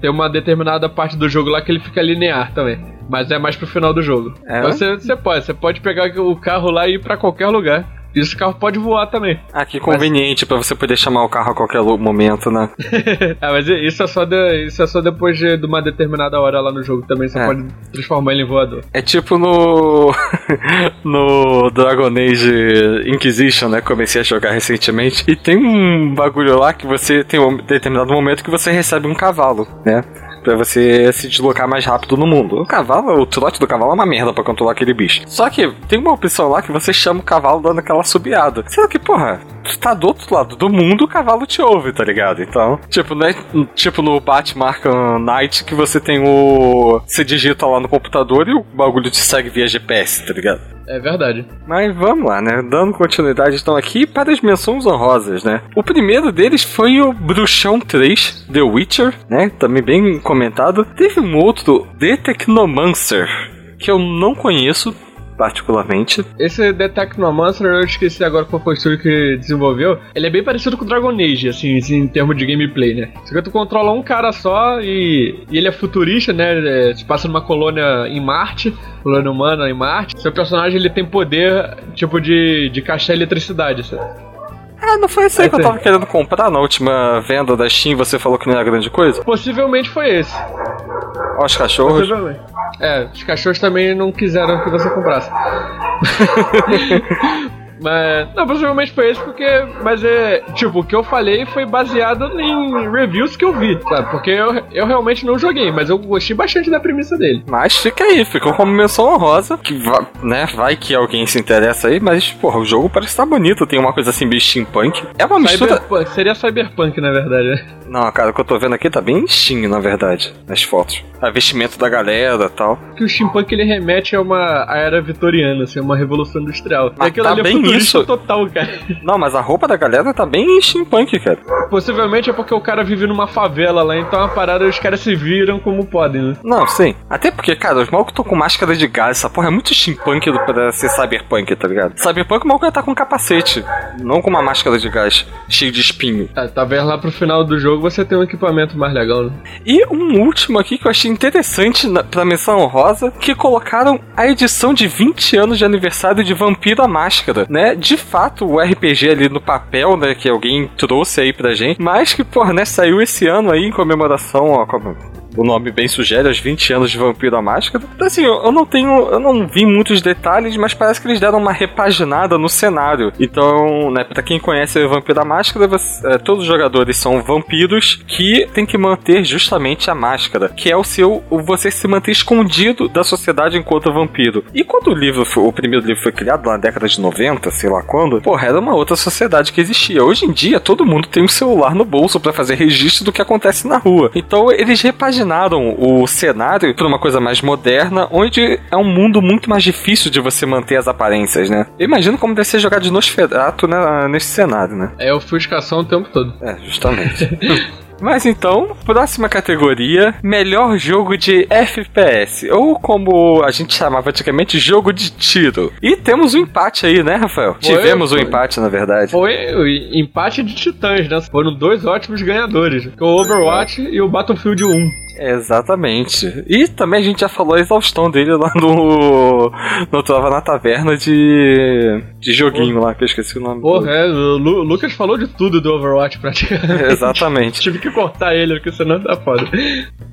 tem uma determinada parte do jogo lá que ele fica linear também. Mas é mais pro final do jogo. É? Então você, você pode, você pode pegar o carro lá e ir pra qualquer lugar. E esse carro pode voar também. Ah, que conveniente pra você poder chamar o carro a qualquer momento, né? ah, mas isso é só, de- isso é só depois de, de uma determinada hora lá no jogo também. Você É. pode transformar ele em voador. É tipo no. no Dragon Age Inquisition, né? Comecei a jogar recentemente. E tem um bagulho lá que você tem um determinado momento que você recebe um cavalo, né? Pra você se deslocar mais rápido no mundo. O cavalo, o trote do cavalo é uma merda pra controlar aquele bicho. Só que tem uma opção lá que você chama o cavalo dando aquela subiada. Sendo que, porra, tu tá do outro lado do mundo, o cavalo te ouve, tá ligado? Então, tipo, né? Tipo no Batman Arkham Knight que você tem o. Você digita lá no computador e o bagulho te segue via GPS, tá ligado? É verdade. Mas vamos lá, né? Dando continuidade então aqui para as menções honrosas, né? O primeiro deles foi o Bruxão 3, The Witcher, né? Também bem comentado. Teve um outro, The Technomancer, que eu não conheço particularmente. Esse The Technomancer, eu esqueci agora qual foi o estúdio que desenvolveu. Ele é bem parecido com o Dragon Age, assim, em termos de gameplay, né? Só que tu controla um cara só e, e ele é futurista, né? É, Se passa numa colônia em Marte, colônia humana em Marte. Seu personagem ele tem poder, tipo, de, de caixar eletricidade, sabe? Ah, não foi esse aí que eu tava querendo comprar na última venda da Steam, você falou que não era grande coisa? Possivelmente foi esse. Ó, os cachorros. Possivelmente. É, os cachorros também não quiseram que você comprasse. Mas, não, possivelmente foi esse porque, mas é, tipo, o que eu falei foi baseado em reviews que eu vi, sabe? Porque eu, eu realmente não joguei, mas eu gostei bastante da premissa dele. Mas fica aí, ficou como menção honrosa, que va- né, vai que alguém se interessa aí, mas, porra, o jogo parece estar bonito, tem uma coisa assim meio steampunk. É uma mistura... Cyberpunk, seria cyberpunk, na verdade, né? Não, cara, o que eu tô vendo aqui tá bem steam, na verdade, nas fotos. A vestimento da galera e tal. Que o steampunk ele remete a uma a era vitoriana, assim, uma revolução industrial. Mas tá é bem isso. total, cara. Não, mas a roupa da galera tá bem steampunk, cara. Possivelmente é porque o cara vive numa favela lá, então a parada os caras se viram como podem, né? Não, sim. Até porque, cara, os malucos estão com máscara de gás, essa porra é muito steampunk do- pra ser cyberpunk, tá ligado? Cyberpunk o maluco ia tá com capacete, não com uma máscara de gás cheio de espinho. Tá, talvez lá pro final do jogo você tenha um equipamento mais legal, né? E um último aqui que eu achei interessante na, pra menção honrosa, que colocaram a edição de 20 anos de aniversário de Vampiro à Máscara, né? De fato, o RPG ali no papel, né, que alguém trouxe aí pra gente, mas que, porra, né, saiu esse ano aí em comemoração, ó, o nome bem sugere, aos 20 anos de Vampiro à Máscara. Então, assim, eu, não tenho, eu não vi muitos detalhes, mas parece que eles deram uma repaginada no cenário. Então, né, pra quem conhece o Vampiro à Máscara, você, é, todos os jogadores são vampiros que tem que manter justamente a máscara, que é o seu, você se manter escondido da sociedade enquanto vampiro. E quando o livro, foi- o primeiro livro foi criado na década de 90, sei lá quando, porra, era uma outra sociedade que existia. Hoje em dia, todo mundo tem um celular no bolso pra fazer registro do que acontece na rua. Então, eles repaginaram o cenário pra uma coisa mais moderna, onde é um mundo muito mais difícil de você manter as aparências, né? Eu imagino como deve ser jogar de Nosferatu né, nesse cenário, né? É ofuscação o tempo todo. É, justamente. Mas então, próxima categoria: melhor jogo de FPS, ou como a gente chamava antigamente, jogo de tiro. E temos um empate aí, né, Rafael? Foi, Tivemos um foi. empate, na verdade. Foi o empate de titãs, né? Foram dois ótimos ganhadores. é O Overwatch e o Battlefield 1. Exatamente. E também a gente já falou a exaustão dele lá no. No Trova na Taverna de. de joguinho lá, que eu esqueci o nome. Porra, é, o Lu- Lucas falou de tudo do Overwatch praticamente. Exatamente. Tive que cortar ele, porque senão tá foda.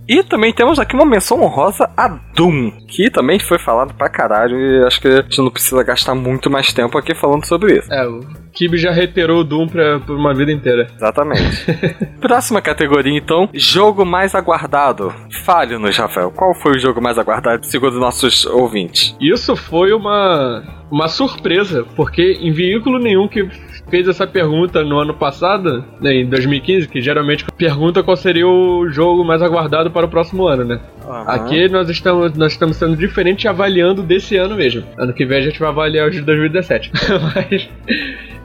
E também temos aqui uma menção honrosa a Doom, que também foi falado pra caralho e acho que a gente não precisa gastar muito mais tempo aqui falando sobre isso. É, o Kibe já reiterou o Doom pra, por uma vida inteira. Exatamente. Próxima categoria, então, jogo mais aguardado. Fale-nos, Rafael, qual foi o jogo mais aguardado segundo nossos ouvintes? Isso foi uma, uma surpresa, porque em veículo nenhum que fez essa pergunta no ano passado, né, em 2015, que geralmente pergunta qual seria o jogo mais aguardado para o próximo ano, né? Aqui nós estamos, nós estamos sendo diferente avaliando desse ano mesmo. Ano que vem a gente vai avaliar os de 2017. Mas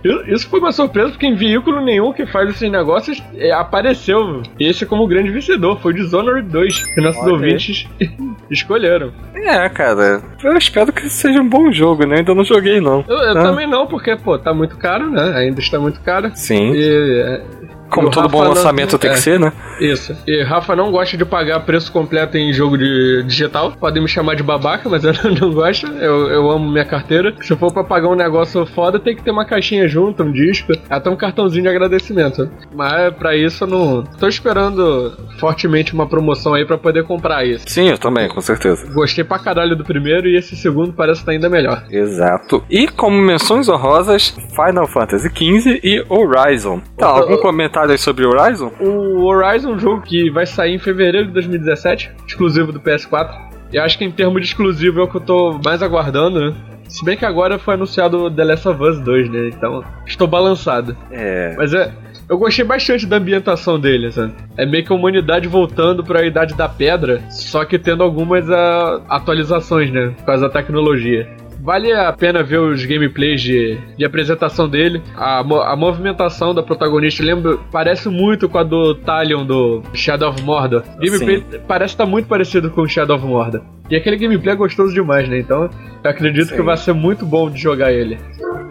isso- foi uma surpresa porque em veículo nenhum que faz esses negócios é, apareceu esse como grande vencedor. Foi o Dishonored 2 que nossos Olha aí. ouvintes escolheram. É, cara, eu espero que seja um bom jogo, né? Ainda não joguei, não. Eu, eu Ah. também não, porque, pô, tá muito caro, né? Ainda está muito caro. Sim. E, é, Como todo bom Rafa não- lançamento tem é. que ser, né? Isso. E Rafa não gosta de pagar preço completo em jogo de digital. Podem me chamar de babaca, mas eu não gosto. Eu, eu amo minha carteira. Se for pra pagar um negócio foda, tem que ter uma caixinha junto, um disco, até um cartãozinho de agradecimento. Mas pra isso eu não. Tô esperando fortemente uma promoção aí pra poder comprar isso. Sim, eu também, com certeza. Gostei pra caralho do primeiro e esse segundo parece estar ainda melhor. Exato. E como menções honrosas, Final Fantasy XV e Horizon. Tá, algum comentário aí sobre Horizon? O Horizon é um jogo que vai sair em fevereiro de 2017, exclusivo do PS4. E acho que em termos de exclusivo é o que eu tô mais aguardando, né? Se bem que agora foi anunciado The Last of Us 2, né? Então, estou balançado. É. Mas é. Eu gostei bastante da ambientação dele, sabe? É meio que a humanidade voltando para a Idade da Pedra, só que tendo algumas ah, atualizações, né? Por causa da tecnologia. Vale a pena ver os gameplays de, de apresentação dele. A, a movimentação da protagonista lembra, parece muito com a do Talion do Shadow of Mordor. Gameplay parece estar muito parecido com o Shadow of Mordor. E aquele gameplay é gostoso demais, né? Então eu acredito Sim. que vai ser muito bom de jogar ele.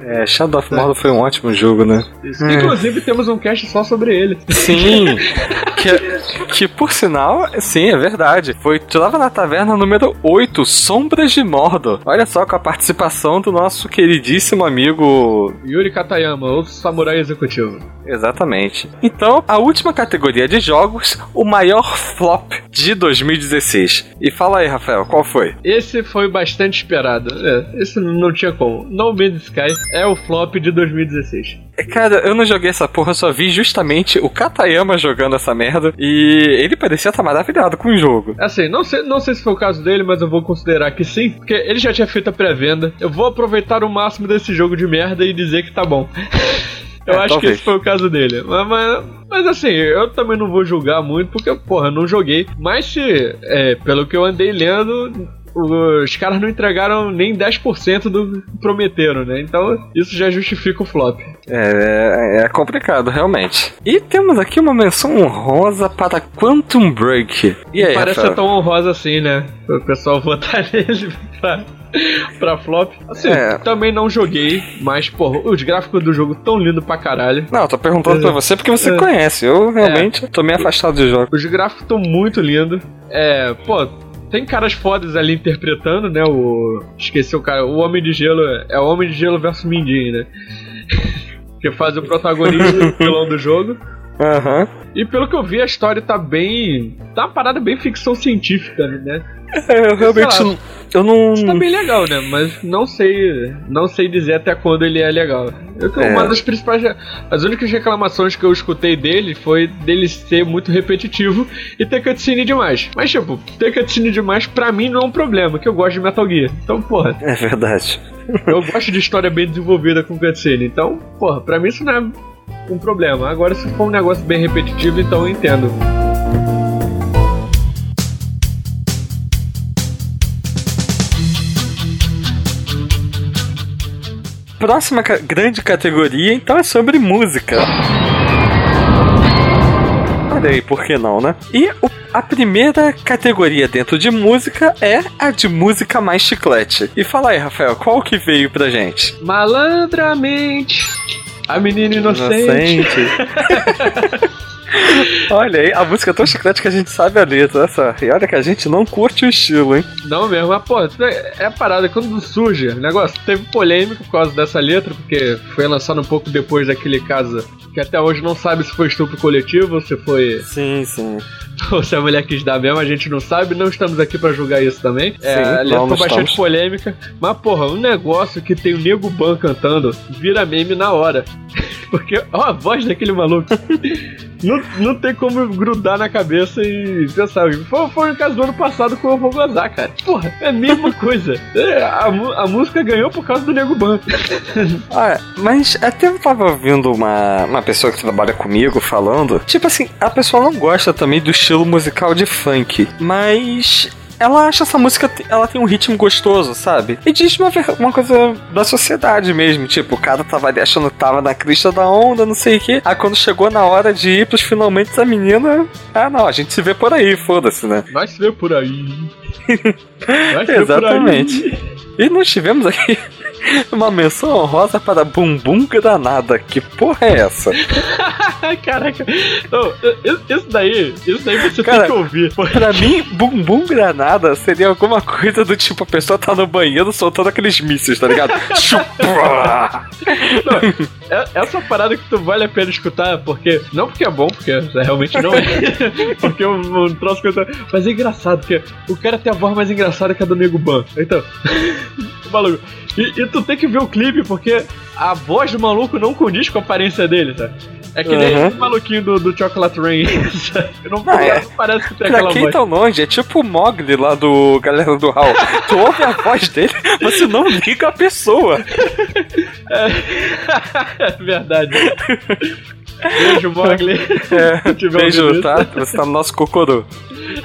É, Shadow of Mordor foi um ótimo jogo, né? Inclusive temos um cast só sobre ele. Sim. que, que por sinal, sim, é verdade. Foi Trova na Taverna número 8, Sombras de Mordor. Olha só com a participação do nosso queridíssimo amigo. Yuri Katayama, o samurai executivo. Exatamente. Então, a última categoria de jogos, o maior flop de 2016. E fala aí, Rafael, qual foi? Esse foi bastante esperado. É, esse não tinha como. No Man's Sky é o flop de 2016. É, Cara, eu não joguei essa porra, eu só vi justamente o Katayama jogando essa merda e ele parecia estar maravilhado com o jogo. Assim, não sei, não sei se foi o caso dele, mas eu vou considerar que sim, porque ele já tinha feito a pré-venda. Eu vou aproveitar o máximo desse jogo de merda e dizer que tá bom. Eu É, acho que talvez. esse foi o caso dele. Mas, mas, mas assim, eu também não vou julgar muito, porque, porra, eu não joguei. Mas se, é, pelo que eu andei lendo, os caras não entregaram nem 10% do que prometeram, né? Então isso já justifica o flop. É, é complicado, realmente. E temos aqui uma menção honrosa para Quantum Break. E aí, Parece Rafael? ser tão honrosa assim, né? O pessoal votar nele pra, pra flop. Assim, É. também não joguei, mas, porra, os gráficos do jogo tão lindo pra caralho. Não, eu tô perguntando pra você porque você É. conhece. Eu realmente tô meio afastado de jogo. Os gráficos estão muito lindos. É, pô, tem caras fodas ali interpretando, né? O. Esqueci o cara. O Homem de Gelo. É o Homem de Gelo versus Mindinho, né? que faz o protagonista e o vilão do jogo. Aham. E pelo que eu vi, a história tá bem. Tá uma parada bem ficção científica, né? É, eu realmente lá. não. Eu não. Tá bem legal, né? Mas não sei. Não sei dizer até quando ele é legal. Eu, É. Uma das principais. As únicas reclamações que eu escutei dele foi dele ser muito repetitivo e ter cutscene demais. Mas, tipo, ter cutscene demais pra mim não é um problema, que eu gosto de Metal Gear. Então, porra, É verdade. eu gosto de história bem desenvolvida com cutscene. Então, porra, pra mim isso não é um problema. Agora, se for um negócio bem repetitivo, então eu entendo. Próxima ca- grande categoria, então, é sobre música. Olha aí, por que não, né? E o- a primeira categoria dentro de música é a de música mais chiclete. E fala aí, Rafael, qual que veio pra gente? Malandramente. A menina inocente. olha aí, a música é tão chiclete que a gente sabe a letra, só. E olha que a gente não curte o estilo, hein? Não mesmo, mas pô, é é a parada, quando surge o negócio, teve polêmica por causa dessa letra, porque foi lançado um pouco depois daquele caso que até hoje não sabe se foi estupro coletivo ou se foi. Sim, sim. ou se a mulher quis dar mesmo, a gente não sabe, não estamos aqui pra julgar isso também. é, Sim, a letra foi bastante estamos. polêmica, mas porra, um negócio que tem o Nego Ban cantando vira meme na hora. Porque, ó, a voz daquele maluco. Não, não tem como grudar na cabeça e pensar. Foi, foi no caso do ano passado com eu vou cara. Porra, é a mesma coisa. É, a, a música ganhou por causa do Nego Ban. Ah, mas até eu tava ouvindo uma, uma pessoa que trabalha comigo falando. Tipo assim, a pessoa não gosta também do estilo musical de funk, mas. Ela acha essa música, ela tem um ritmo gostoso, sabe? E diz uma, ver- uma coisa da sociedade mesmo. Tipo, o cara tava achando tava na crista da onda, não sei o quê. Aí quando chegou na hora de ir pros finalmente, a menina. Ah, não, a gente se vê por aí, foda-se, né? Nós se vê por aí. Aí. Exatamente. E nós tivemos aqui uma menção honrosa para Bumbum Granada. Que porra é essa? Caraca. Não, isso- daí, isso daí você Cara, tem que ouvir. Pra mim, Bumbum Granada seria alguma coisa do tipo: a pessoa tá no banheiro soltando aqueles mísseis, tá ligado? É- Essa parada que tu vale a pena escutar, porque. Não porque é bom, porque realmente não é. porque um, um troço eu tô. Mas é engraçado, porque o cara tem a voz mais engraçada que a do Nego Ban. Então. maluco. E, e tu tem que ver o clipe, porque a voz do maluco não condiz com a aparência dele, tá? É que nem Uhum. o maluquinho do, do Chocolate Rain. não, Ah, é. não parece que tem Pra aquela quem voz. tá longe, é tipo o Mogli lá do Galera do Hall. Tu ouve a voz dele, você não liga a pessoa. é verdade. Beijo, Mogli. É, beijo, tá? Você tá no nosso cocorô.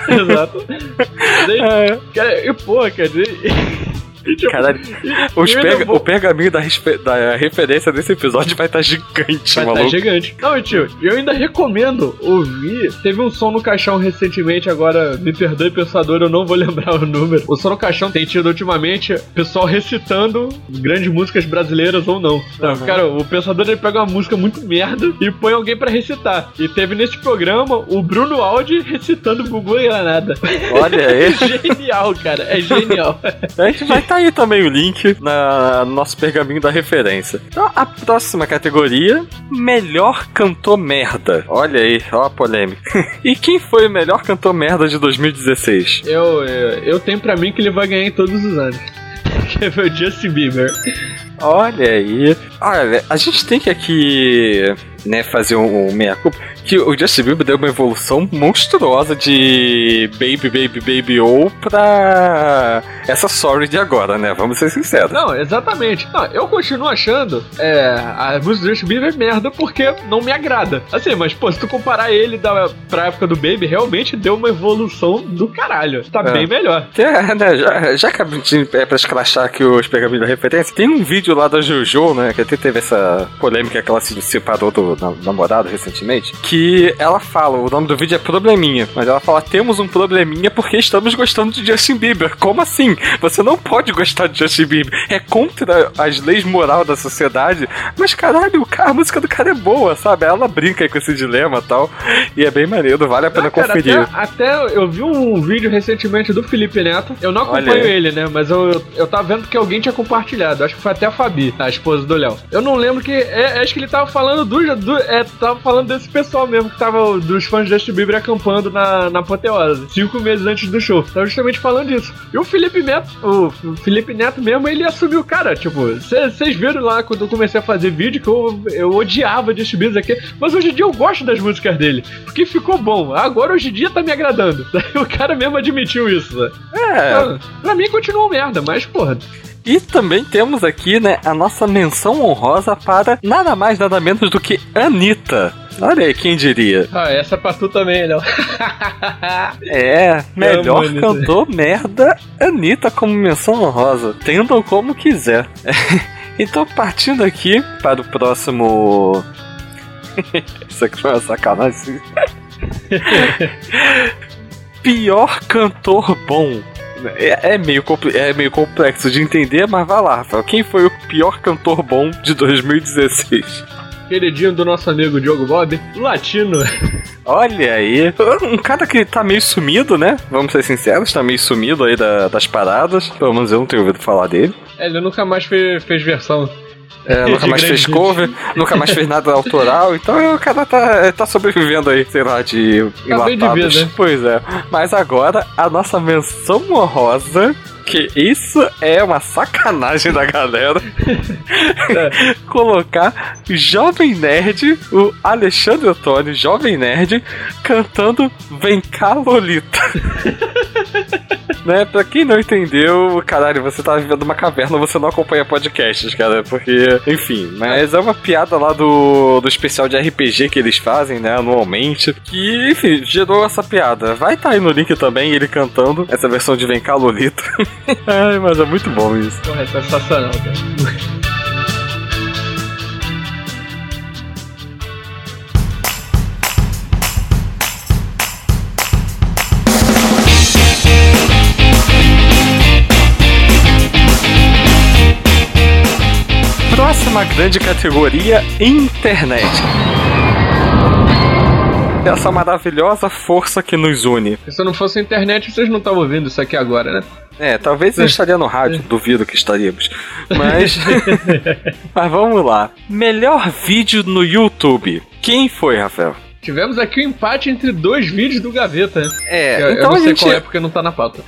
Exato. Mas aí, É. cara, e pô, quer dizer. e, tipo, Caralho, e- pega- vou- o pergaminho da, da referência desse episódio vai estar gigante, Vai tá maluco. gigante. Não, tio, eu ainda recomendo ouvir. Teve um som no caixão recentemente, agora me perdoe, pensador, eu não vou lembrar o número. O som no caixão tem tido ultimamente pessoal recitando grandes músicas brasileiras ou não. Tá, Uhum. Cara, o pensador ele pega uma música muito merda e põe alguém pra recitar. E teve nesse programa o Bruno Aldi recitando Gugu e Granada. Olha aí. genial, cara, é genial. A gente vai estar aí também o link na, no nosso pergaminho da referência. Então, a próxima categoria: Melhor cantor merda. Olha aí, ó a polêmica. e quem foi o melhor cantor merda de 2016? Eu, eu, eu tenho pra mim que ele vai ganhar em todos os anos. Que foi o Justin Bieber. Olha aí. Olha, a gente tem que aqui, né, fazer um, um meia-culpa. Que o Justin Bieber deu uma evolução monstruosa de Baby, Baby, Baby ou pra essa Sorry de agora, né? Vamos ser sinceros. Não, exatamente. Não, eu continuo achando é, a música do Justin Bieber merda porque não me agrada. Assim, mas pô, se tu comparar ele da, pra época do Baby, realmente deu uma evolução do caralho. Tá É. bem melhor. Que, né, já, já que a gente é pra escrachar aqui os pergaminhos da referência, tem um vídeo lá da Jojo, né? Que até teve essa polêmica que ela se separou do na- namorado recentemente. Que ela fala, o nome do vídeo é Probleminha, mas ela fala: temos um probleminha porque estamos gostando de Justin Bieber. Como assim? Você não pode gostar de Justin Bieber. É contra as leis moral da sociedade. Mas caralho, a música do cara é boa, sabe? Ela brinca aí com esse dilema e tal. E é bem maneiro, vale a pena Ah, cara, conferir. até, até eu vi um vídeo recentemente do Felipe Neto. Eu não acompanho ele, né? Mas eu, eu, eu tava vendo que alguém tinha compartilhado. Acho que foi até Fabi, a esposa do Léo. Eu não lembro que. É, acho que ele tava falando do, do. É, tava falando desse pessoal mesmo que tava dos fãs de Justin Bieber acampando na, na Apoteose, cinco meses antes do show. Tava justamente falando disso. E o Felipe Neto, o Felipe Neto mesmo, ele assumiu, cara, tipo, vocês viram lá quando eu comecei a fazer vídeo que eu, eu odiava Justin Bieber aqui, mas hoje em dia eu gosto das músicas dele, porque ficou bom. Agora hoje em dia tá me agradando. O cara mesmo admitiu isso. Né? É. Pra, pra mim continua merda, mas porra. E também temos aqui, né, a nossa menção honrosa para nada mais, nada menos do que Anitta. Olha aí, quem diria? Ah, essa pra tu também, Léo. é, melhor cantor merda, Anitta como menção honrosa. Tendam como quiser. então, partindo aqui para o próximo. Isso aqui foi uma sacanagem. Pior cantor bom. É, é, meio, é meio complexo de entender, mas vai lá, Rafael. Quem foi o pior cantor bom de 2016? Queridinho do nosso amigo Diogo Bob, latino. Olha aí, um cara que tá meio sumido, né? Vamos ser sinceros, tá meio sumido aí da, das paradas. Pelo menos eu não tenho ouvido falar dele. É, ele nunca mais fez, fez versão. É, nunca mais fez cover, nunca mais fez nada autoral, então o cara tá, tá sobrevivendo aí, sei lá, de enlatados. De vida. Pois é. Mas agora, a nossa menção honrosa que isso é uma sacanagem da galera. é. Colocar Jovem Nerd, o Alexandre Antônio, Jovem Nerd, cantando Vem cá, Lolita. Né? Pra quem não entendeu, caralho, você tá vivendo uma caverna, você não acompanha podcasts, cara, porque, enfim, mas é uma piada lá do, do especial de RPG que eles fazem, né, anualmente, que, enfim, gerou essa piada. Vai tá aí no link também, ele cantando essa versão de Vem cá. Ai, mas é muito bom isso. É sensacional, cara. Próxima grande categoria: internet essa maravilhosa força que nos une. Se não fosse a internet, vocês não estavam ouvindo isso aqui agora, né? É, talvez eu estaria no rádio, duvido que estaríamos. Mas. Mas vamos lá. Melhor vídeo no YouTube. Quem foi, Rafael? Tivemos aqui o um empate entre dois vídeos do Gaveta. É, eu, então eu não sei gente... qual é porque não tá na pauta.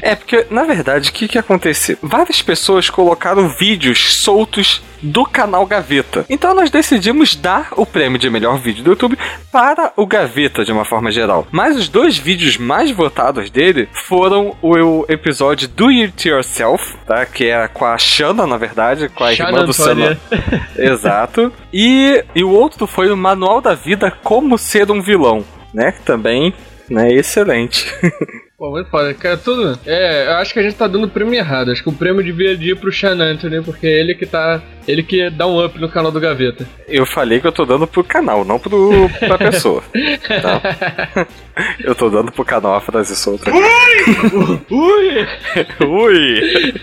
é, porque, na verdade, o que que aconteceu? Várias pessoas colocaram vídeos soltos do canal Gaveta. Então nós decidimos dar o prêmio de melhor vídeo do YouTube para o Gaveta de uma forma geral. Mas os dois vídeos mais votados dele foram o episódio Do It Yourself, tá? Que é com a Shana, na verdade, com a irmã do Sana. Exato. E, e o outro foi o Manual da Vida Como Ser um Vilão, né? Também né? Excelente. Pô, muito foda. Cara, tudo. É, eu acho que a gente tá dando o prêmio errado. Acho que o prêmio devia ir pro Sean Anthony, porque é ele que tá. Ele que dá um up no canal do Gaveta. Eu falei que eu tô dando pro canal, não pro, pra pessoa. tá? Eu tô dando pro canal a frase solta. Ui! Ui! Ui!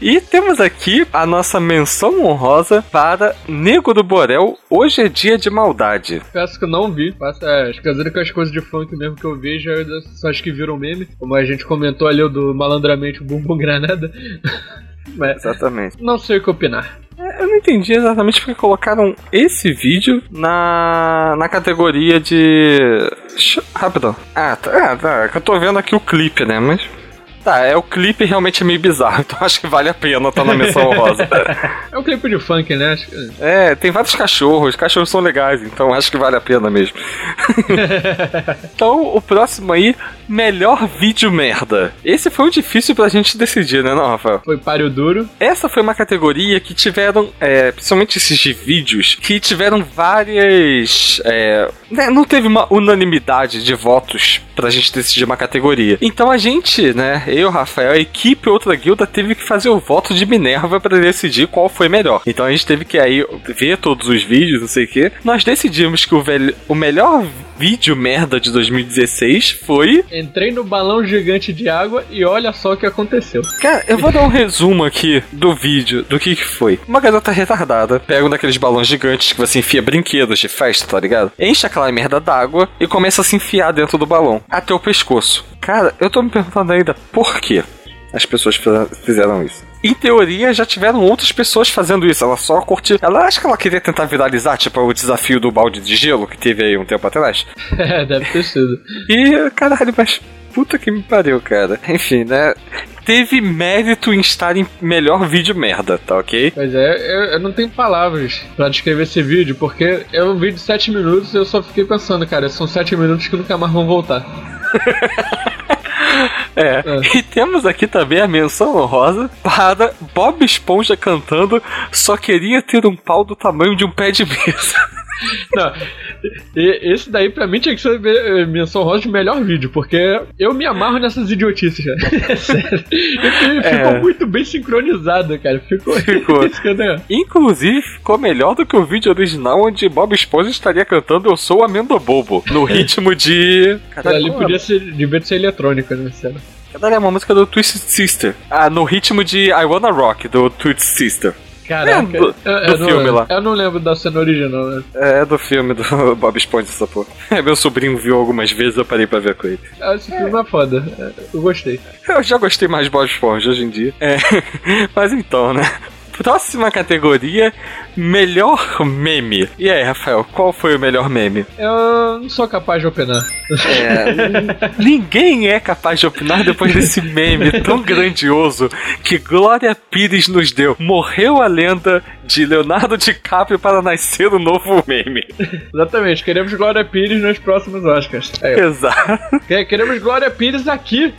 E temos aqui a nossa menção honrosa para Nego do Borel. Hoje é dia de maldade. Peço que eu não vi. É, acho que as únicas coisas de funk mesmo que eu vejo são as que viram meme. Como a gente comentou ali o do malandramente o Bumbum Granada. Mas Exatamente. Não sei o que opinar. É, eu não entendi exatamente porque colocaram esse vídeo na, na categoria de. Rapidão. Ah, tá. É, tá. Eu tô vendo aqui o clipe, né? Mas Tá, é o clipe realmente é meio bizarro, então acho que vale a pena estar tá na menção rosa. é um clipe de funk, né? É, tem vários cachorros, os cachorros são legais, então acho que vale a pena mesmo. então, o próximo aí, melhor vídeo merda. Esse foi um difícil pra gente decidir, né, não, Rafael? Foi páreo duro. Essa foi uma categoria que tiveram, é, principalmente esses de vídeos, que tiveram várias. É, né, não teve uma unanimidade de votos pra gente decidir uma categoria. Então a gente, né, eu, Rafael, a equipe outra guilda teve que fazer o voto de Minerva para decidir qual foi melhor. Então a gente teve que aí ver todos os vídeos, não sei o que. Nós decidimos que o, velho, o melhor vídeo merda de 2016 foi. Entrei no balão gigante de água e olha só o que aconteceu. Cara, eu vou dar um resumo aqui do vídeo, do que que foi. Uma garota retardada pega um daqueles balões gigantes que você enfia brinquedos de festa, tá ligado? Enche aquela merda d'água e começa a se enfiar dentro do balão até o pescoço. Cara, eu tô me perguntando ainda por quê. As pessoas fizeram isso. Em teoria, já tiveram outras pessoas fazendo isso. Ela só curtiu. Ela acha que ela queria tentar viralizar, tipo o desafio do balde de gelo que teve aí um tempo atrás. É, deve ter sido. E, caralho, mas puta que me pariu, cara. Enfim, né? Teve mérito em estar em melhor vídeo merda, tá ok? Pois é, eu, eu não tenho palavras pra descrever esse vídeo, porque é um vídeo de 7 minutos e eu só fiquei pensando, cara, são 7 minutos que nunca mais vão voltar. É. é. E temos aqui também a menção honrosa para Bob Esponja cantando Só queria ter um pau do tamanho de um pé de mesa. Não, esse daí pra mim tinha que ser menção rosa de melhor vídeo, porque eu me amarro nessas idiotices, cara. É sério. Ficou é. muito bem sincronizado, cara. Ficou. ficou. Inclusive, ficou melhor do que o vídeo original onde Bob Esponja estaria cantando Eu Sou Amendo Bobo, no ritmo de. Caralho, ali podia ser, devia ser eletrônica, né? Sério. Caralho, é uma música do Twisted Sister. Ah, no ritmo de I Wanna Rock, do Twisted Sister. Caraca, é, do, eu, do filme lá. Eu não lembro da cena original, né? É, do filme do Bob Esponja, essa porra. É, meu sobrinho viu algumas vezes, eu parei pra ver com ele. Ah, esse filme é foda. É, eu gostei. Eu já gostei mais de Bob Esponja hoje em dia. É, mas então, né? Próxima categoria: melhor meme. E aí, Rafael, qual foi o melhor meme? Eu não sou capaz de opinar. É, ninguém é capaz de opinar depois desse meme tão grandioso que Glória Pires nos deu. Morreu a lenda de Leonardo DiCaprio para nascer um novo meme. Exatamente, queremos Glória Pires nos próximos Oscars. Aí, Exato. Queremos Glória Pires aqui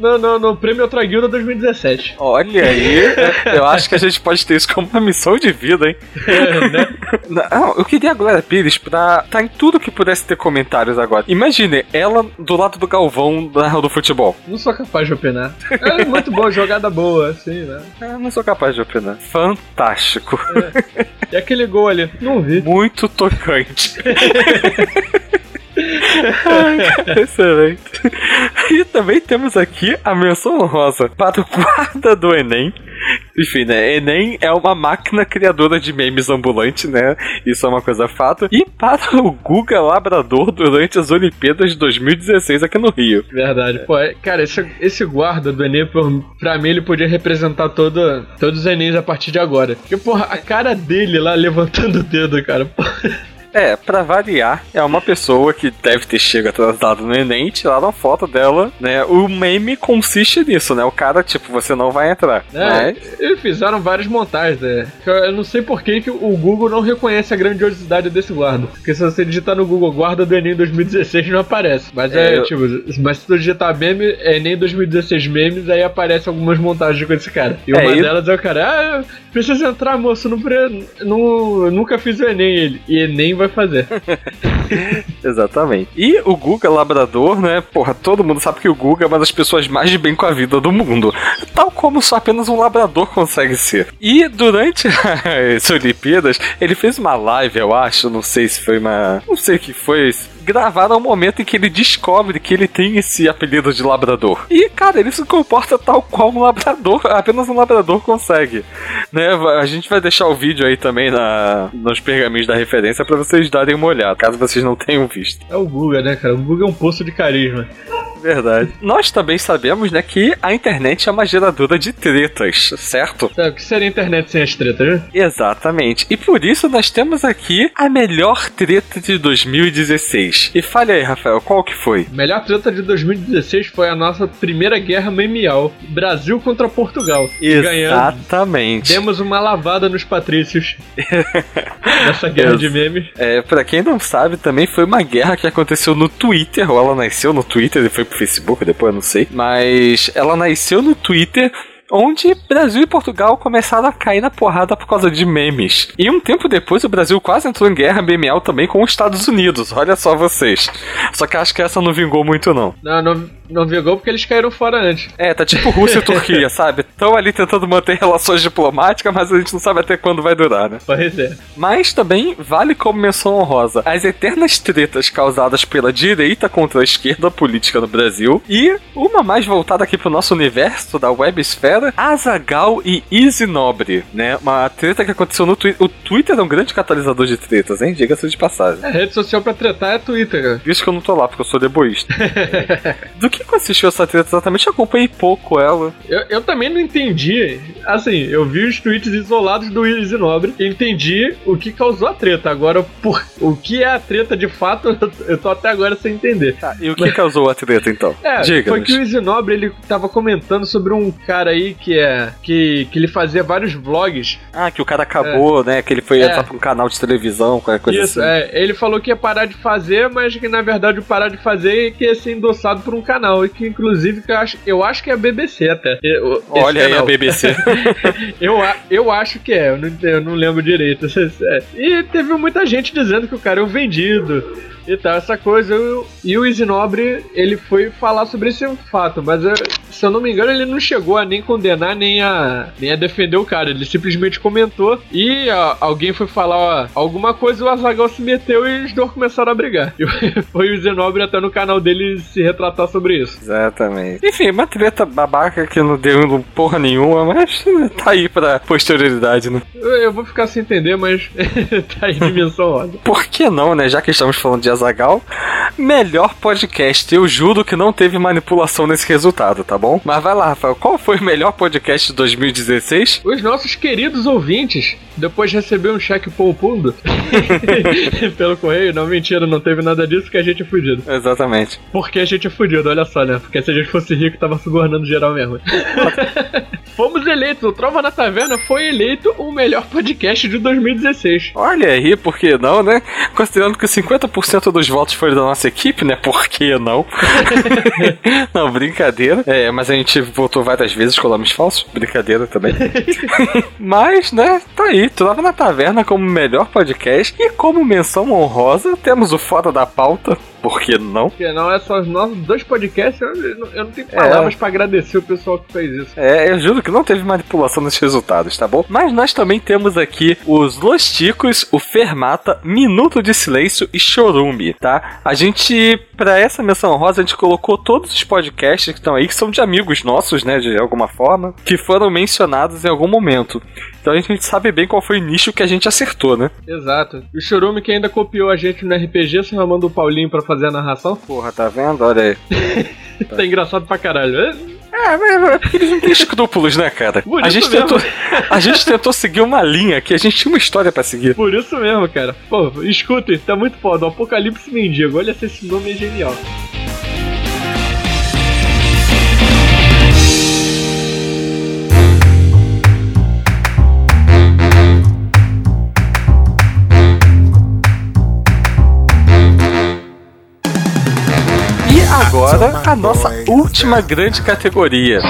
no, no, no Prêmio Outra Guilda 2017. Olha aí, eu acho que a gente pode ter isso como uma missão de vida, hein? É, né? Não, eu queria a Glória Pires pra estar tá em tudo que pudesse ter comentários agora. Imagine ela do lado do Galvão do futebol. Não sou capaz de opinar. É muito boa, jogada boa, assim, né? É, não sou capaz de opinar. Fantástico. É. E aquele gol ali? Não vi. Muito tocante. Excelente. E também temos aqui a menção honrosa para o guarda do Enem. Enfim, né? Enem é uma máquina criadora de memes ambulante, né? Isso é uma coisa fato. E para o Guga Labrador durante as Olimpíadas de 2016 aqui no Rio. Verdade. Pô, é, cara, esse, esse guarda do Enem, pra mim, ele podia representar todo, todos os Enems a partir de agora. Porque, porra, a cara dele lá levantando o dedo, cara. Porra. É, pra variar, é uma pessoa que deve ter chegado atrasado no Enem tiraram a foto dela, né? O meme consiste nisso, né? O cara, tipo, você não vai entrar. É, mas... eles fizeram várias montagens, né? Eu não sei por que, que o Google não reconhece a grandiosidade desse guarda. Porque se você digitar no Google guarda do Enem 2016 não aparece. Mas é, é tipo, mas se tu digitar meme, Enem 2016 memes, aí aparece algumas montagens com esse cara. E é, uma delas é o cara, ah, precisa entrar, moço, não, não, nunca fiz o Enem. Ele, e Enem vai fazer. Exatamente. E o Guga Labrador, né? Porra, todo mundo sabe que o Guga é uma das pessoas mais de bem com a vida do mundo. Tal como só apenas um labrador consegue ser. E durante as Olimpíadas, ele fez uma live, eu acho, não sei se foi uma. Não sei o que foi gravaram o momento em que ele descobre que ele tem esse apelido de labrador. E, cara, ele se comporta tal qual um labrador, apenas um labrador consegue. Né? A gente vai deixar o vídeo aí também na, nos pergaminhos da referência para vocês darem uma olhada, caso vocês não tenham visto. É o Guga, né, cara? O Guga é um poço de carisma. Verdade. Nós também sabemos, né, que a internet é uma geradora de tretas, certo? É, o que seria a internet sem as tretas, né? Exatamente. E por isso nós temos aqui a melhor treta de 2016. E fale aí, Rafael, qual que foi? Melhor treta de 2016 foi a nossa primeira guerra memial. Brasil contra Portugal. Exatamente. Ganhando, demos uma lavada nos patrícios. nessa guerra de memes. É, pra quem não sabe, também foi uma guerra que aconteceu no Twitter, ou ela nasceu no Twitter e foi pro Facebook depois, eu não sei. Mas ela nasceu no Twitter onde Brasil e Portugal começaram a cair na porrada por causa de memes. E um tempo depois o Brasil quase entrou em guerra memeal também com os Estados Unidos, olha só vocês. Só que acho que essa não vingou muito não. Não, não, não vingou porque eles caíram fora antes. É, tá tipo Rússia e Turquia, sabe? Estão ali tentando manter relações diplomáticas, mas a gente não sabe até quando vai durar, né? Pois é. Mas também vale como menção honrosa as eternas tretas causadas pela direita contra a esquerda política no Brasil e uma mais voltada aqui pro nosso universo da websfera era Azagal e Easy Nobre, né? Uma treta que aconteceu no Twitter. O Twitter é um grande catalisador de tretas, hein? Diga-se de passagem. A rede social pra tretar é Twitter, cara. Que eu não tô lá, porque eu sou deboísta. Do que consistiu essa treta exatamente? Eu acompanhei pouco ela. Eu, eu também não entendi. Assim, eu vi os tweets isolados do Easy Nobre e entendi o que causou a treta. Agora, por, o que é a treta de fato, eu tô até agora sem entender. Tá, e o que causou a treta então? É, Diga. foi que o Easy Nobre ele tava comentando sobre um cara aí que é. que, que ele fazia vários vlogs. Ah, que o cara acabou, né? Que ele foi É. entrar pra um canal de televisão, qualquer coisa Isso, assim. é. Ele falou que ia parar de fazer, mas que na verdade o parar de fazer é que ia ser endossado por um canal. E que inclusive que eu acho, eu acho que é a BBC até. Olha aí a canal. BBC. eu, eu acho que é, eu não, eu não lembro direito. É. E teve muita gente dizendo que o cara é um vendido e tal, essa coisa. Eu- E o Easy Nobre, ele foi falar sobre esse fato, mas eu- se eu não me engano, ele não chegou a nem condenar, nem a, nem a defender o cara. Ele simplesmente comentou e a- alguém foi falar ó, alguma coisa, o Azagal se meteu e os dois começaram a brigar. E foi o Easy Nobre até no canal dele se retratar sobre isso. Exatamente. Enfim, uma treta babaca que não deu porra nenhuma, mas tá aí pra posterioridade, né? Eu, eu vou ficar sem entender, mas tá aí dimensão rosa. Por que não, né? Já que estamos falando de Azagal, melhor podcast. Eu juro que não teve manipulação nesse resultado, tá bom? Mas vai lá, Rafael. Qual foi o melhor podcast de 2016? Os nossos queridos ouvintes, depois de receber um cheque poupundo pelo correio, não, mentira, não teve nada disso, porque a gente é fudido. Exatamente. Porque a gente é fudido, olha só, né? Porque se a gente fosse rico, tava subornando geral mesmo. Fomos eleitos, o Trova na Taverna foi eleito o melhor podcast de 2016. Olha aí, por que não, né? Considerando que 50% dos votos foram da nossa equipe, né? Por que não? não, brincadeira. É, mas a gente votou várias vezes com nomes falsos. Brincadeira também. mas, né, tá aí. Trova na Taverna como melhor podcast. E como menção honrosa, temos o Fora da Pauta. Por que não? Porque não é só os nossos dois podcasts, eu não, eu não tenho palavras pra agradecer o pessoal que fez isso. É, eu juro que não teve manipulação nesses resultados, tá bom? Mas nós também temos aqui os Los Ticos, o Fermata, Minuto de Silêncio e Chorume, tá? A gente, pra essa menção rosa, a gente colocou todos os podcasts que estão aí, que são de amigos nossos, né, de alguma forma, que foram mencionados em algum momento. Então a gente sabe bem qual foi o nicho que a gente acertou, né? Exato. E o Chorume que ainda copiou a gente no RPG, só chamando o Paulinho pra fazer a narração. Porra, tá vendo? Olha aí. Tá engraçado pra caralho. É, mas é porque eles não têm escrúpulos, né, cara? Por A isso gente, mesmo. tentou, a gente tentou seguir uma linha que a gente tinha uma história pra seguir. Por isso mesmo, cara. Pô, escutem, tá muito foda. O Apocalipse Mendigo. Olha se esse nome é genial. Agora, a nossa última grande categoria.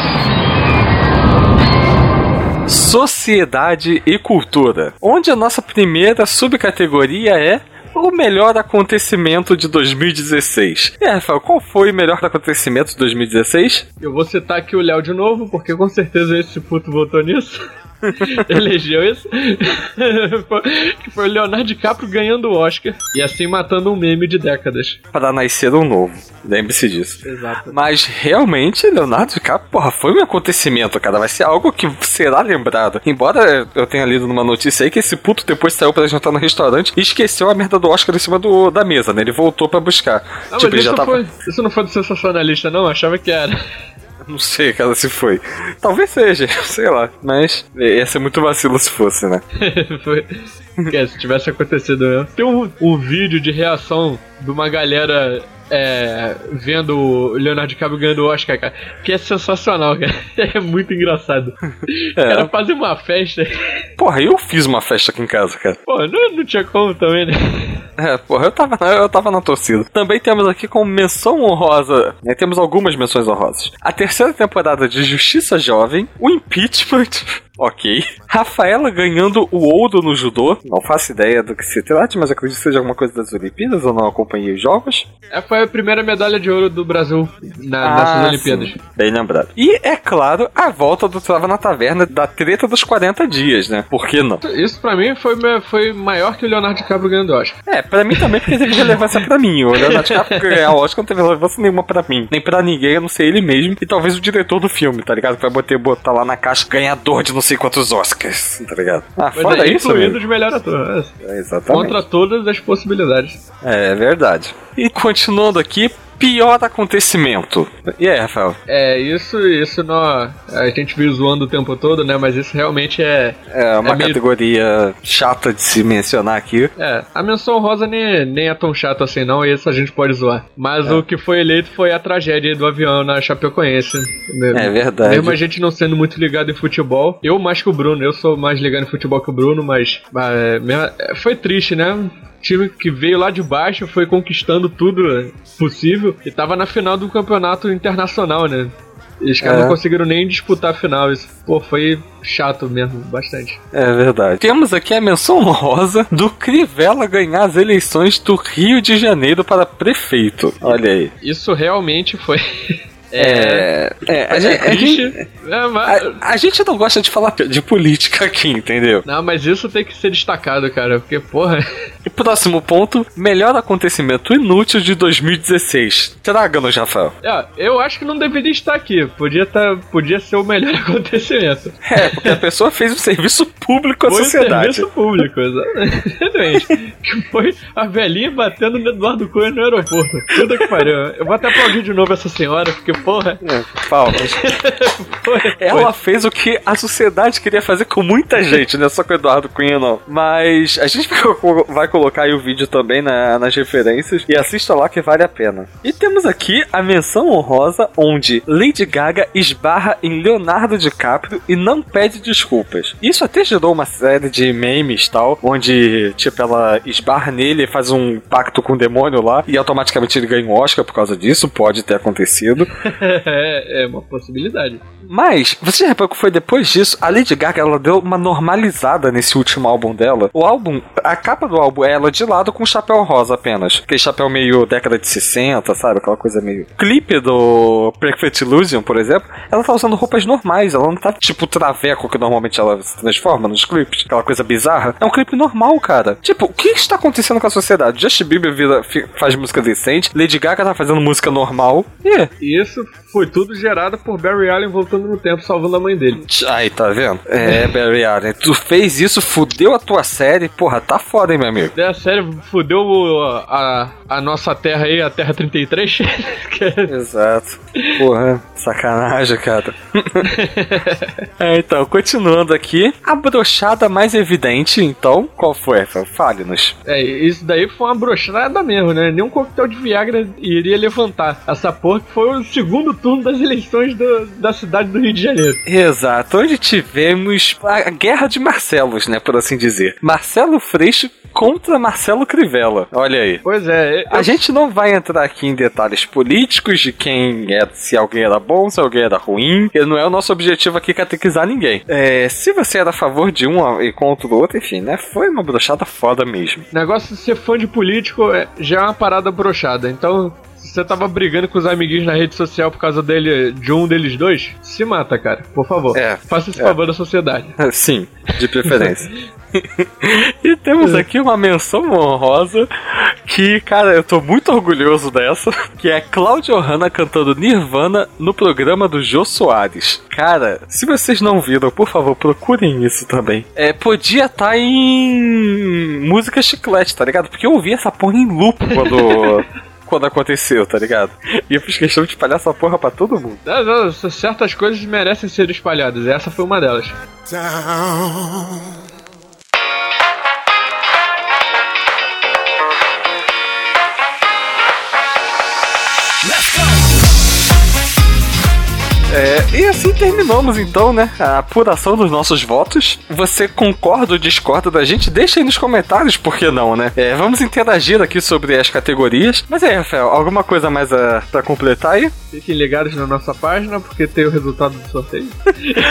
Sociedade e cultura. Onde a nossa primeira subcategoria é o melhor acontecimento de 2016. E aí, Rafael, qual foi o melhor acontecimento de 2016? Eu vou citar aqui o Léo de novo, porque com certeza esse puto votou nisso. Elegeu isso. que foi o Leonardo DiCaprio ganhando o Oscar e assim matando um meme de décadas. Para nascer um novo. Lembre-se disso. Exato. Mas realmente, Leonardo DiCaprio, porra, foi um acontecimento, cara. Vai ser algo que será lembrado. Embora eu tenha lido numa notícia aí que esse puto depois saiu pra jantar no restaurante e esqueceu a merda do Oscar em cima do, da mesa, né? Ele voltou pra buscar. Ah, tipo, mas isso, tava. foi, isso não foi do sensacionalista, não? Eu achava que era. Não sei, cara, se foi. Talvez seja, sei lá. Mas ia ser muito vacilo se fosse, né? foi. Se tivesse acontecido mesmo. Tem um, um vídeo de reação de uma galera é, vendo o Leonardo DiCaprio ganhando o Oscar, cara, que é sensacional, cara. É muito engraçado. É. Cara, fazer uma festa. Porra, eu fiz uma festa aqui em casa, cara. Pô, não, não tinha como também, né? É, porra, eu tava, eu tava na torcida. Também temos aqui como menção honrosa, né, temos algumas menções honrosas. A terceira temporada de Justiça Jovem, o Impeachment, ok. Rafaela ganhando o ouro no judô. Não faço ideia do que se trate, mas acredito que seja alguma coisa das Olimpíadas. Eu não acompanhei os jogos. É, foi a primeira medalha de ouro do Brasil na, nessas Ah, Olimpíadas. sim. Bem lembrado. E, é claro, a volta do Trava na Taverna da treta dos 40 dias, né? Por que não? Isso pra mim foi, foi maior que o Leonardo DiCaprio ganhando Oscar. É, pra mim também, porque teve relevância pra mim. O Leonardo DiCaprio ganhar o Oscar não teve relevância nenhuma pra mim. Nem pra ninguém, a não ser ele mesmo. E talvez o diretor do filme, tá ligado? Que vai botar, botar lá na caixa ganhador de não sei quantos Oscars, tá ligado? Ah, Mas fora é isso, incluído velho. de melhor ator. É. É, exatamente. Contra todas as possibilidades. É verdade. E continuando aqui, pior acontecimento. E aí, Rafael? É, isso, isso não, a gente viu zoando o tempo todo, né? Mas isso realmente é. É uma É meio- categoria chata de se mencionar aqui. É, a menção rosa nem, nem é tão chata assim, não, e isso a gente pode zoar. Mas o que foi eleito foi a tragédia do avião na Chapecoense. Mesmo. É verdade. Mesmo a gente não sendo muito ligado em futebol, eu mais que o Bruno, eu sou mais ligado em futebol que o Bruno, mas, mas, é, é, foi triste, né? Time que veio lá de baixo, foi conquistando tudo é, possível e tava na final do campeonato internacional, né? E os caras É. não conseguiram nem disputar a final. Isso, pô, foi chato mesmo, bastante. É verdade. Temos aqui a menção honrosa do Crivella ganhar as eleições do Rio de Janeiro para prefeito. Olha aí. Isso realmente foi. É. É, a, É gente, a, gente, É, mas- a- a gente não gosta de falar de política aqui, entendeu? Não, mas isso tem que ser destacado, cara, porque, porra. E próximo ponto: melhor acontecimento inútil de 2016. Traga-nos, Rafael. É, eu acho que não deveria estar aqui. Podia, tá, podia ser o melhor acontecimento. É, porque a pessoa fez um serviço público à Foi o sociedade. serviço público, exatamente. que foi a velhinha batendo no Eduardo Cunha no aeroporto. Puta que pariu. Eu vou até aplaudir de novo essa senhora, porque, porra. É, palmas. Foi, Ela fez o que a sociedade queria fazer com muita gente, não é só com o Eduardo Cunha, não. Mas a gente vai colocar aí o vídeo também na- nas referências e assista lá que vale a pena. E temos aqui a menção honrosa onde Lady Gaga esbarra em Leonardo DiCaprio e não pede desculpas. Isso até gerou uma série de memes tal, onde, tipo, ela esbarra nele, faz um pacto com o demônio lá e automaticamente ele ganha um Oscar por causa disso, pode ter acontecido. é, é uma possibilidade. Mas, você já reparou que foi depois disso, a Lady Gaga ela deu uma normalizada nesse último álbum dela. O álbum, a capa do álbum é ela de lado com um chapéu rosa apenas. Aquele chapéu meio década de 60, sabe? Aquela coisa meio. Clipe do Perfect Illusion, por exemplo, ela tá usando roupas normais, ela não tá tipo traveco que normalmente ela se transforma nos clipes. Aquela coisa bizarra. É um clipe normal, cara. Tipo, o que está acontecendo com a sociedade? Justin Bieber vira- faz música decente, Lady Gaga tá fazendo música normal. E E isso foi tudo gerado por Barry Allen voltando no tempo, salvando a mãe dele. Aí, tá vendo? É, Barry Allen, tu fez isso, fudeu a tua série, porra, tá foda, hein, meu amigo? É, sério, fudeu o- a, a nossa terra aí, a Terra 33. que é- Exato. Porra, sacanagem, cara. é, então, continuando aqui, a brochada mais evidente, então, qual foi? Fale-nos. é, isso daí foi uma brochada mesmo, né? Nenhum coquetel de Viagra iria levantar. Essa porra que foi o segundo turno das eleições do- da cidade do Rio de Janeiro. Exato, onde tivemos a guerra de Marcelos, né, por assim dizer. Marcelo Freixo contra Marcelo Crivella. Olha aí. Pois é, A eu- gente não vai entrar aqui em detalhes políticos de quem é, se alguém era bom, se alguém era ruim. E não é o nosso objetivo aqui catequizar ninguém. É, se você era a favor de um e contra o outro, enfim, né? Foi uma brochada foda mesmo. negócio de ser fã de político é- já é uma parada brochada. Então, você tava brigando com os amiguinhos na rede social por causa dele, de um deles dois, se mata, cara. Por favor. É, Faça esse é. favor da sociedade. Sim, de preferência. e temos aqui uma menção honrosa que, cara, eu tô muito orgulhoso dessa, que é Cláudia Hanna cantando Nirvana no programa do Jô Soares. Cara, se vocês não viram, por favor, procurem isso também. É, podia estar em música chiclete, tá ligado? Porque eu ouvi essa porra em loop quando... Quando aconteceu, tá ligado? E eu fiz questão de espalhar essa porra pra todo mundo. Ah, não, Certas coisas merecem ser espalhadas. e Essa foi uma delas. É, e assim terminamos então, né? A apuração dos nossos votos. Você concorda ou discorda da gente? Deixa aí nos comentários, por que não, né? É, vamos interagir aqui sobre as categorias. Mas aí, Rafael, alguma coisa mais uh, pra completar aí? Fiquem ligados na nossa página, porque tem o resultado do sorteio.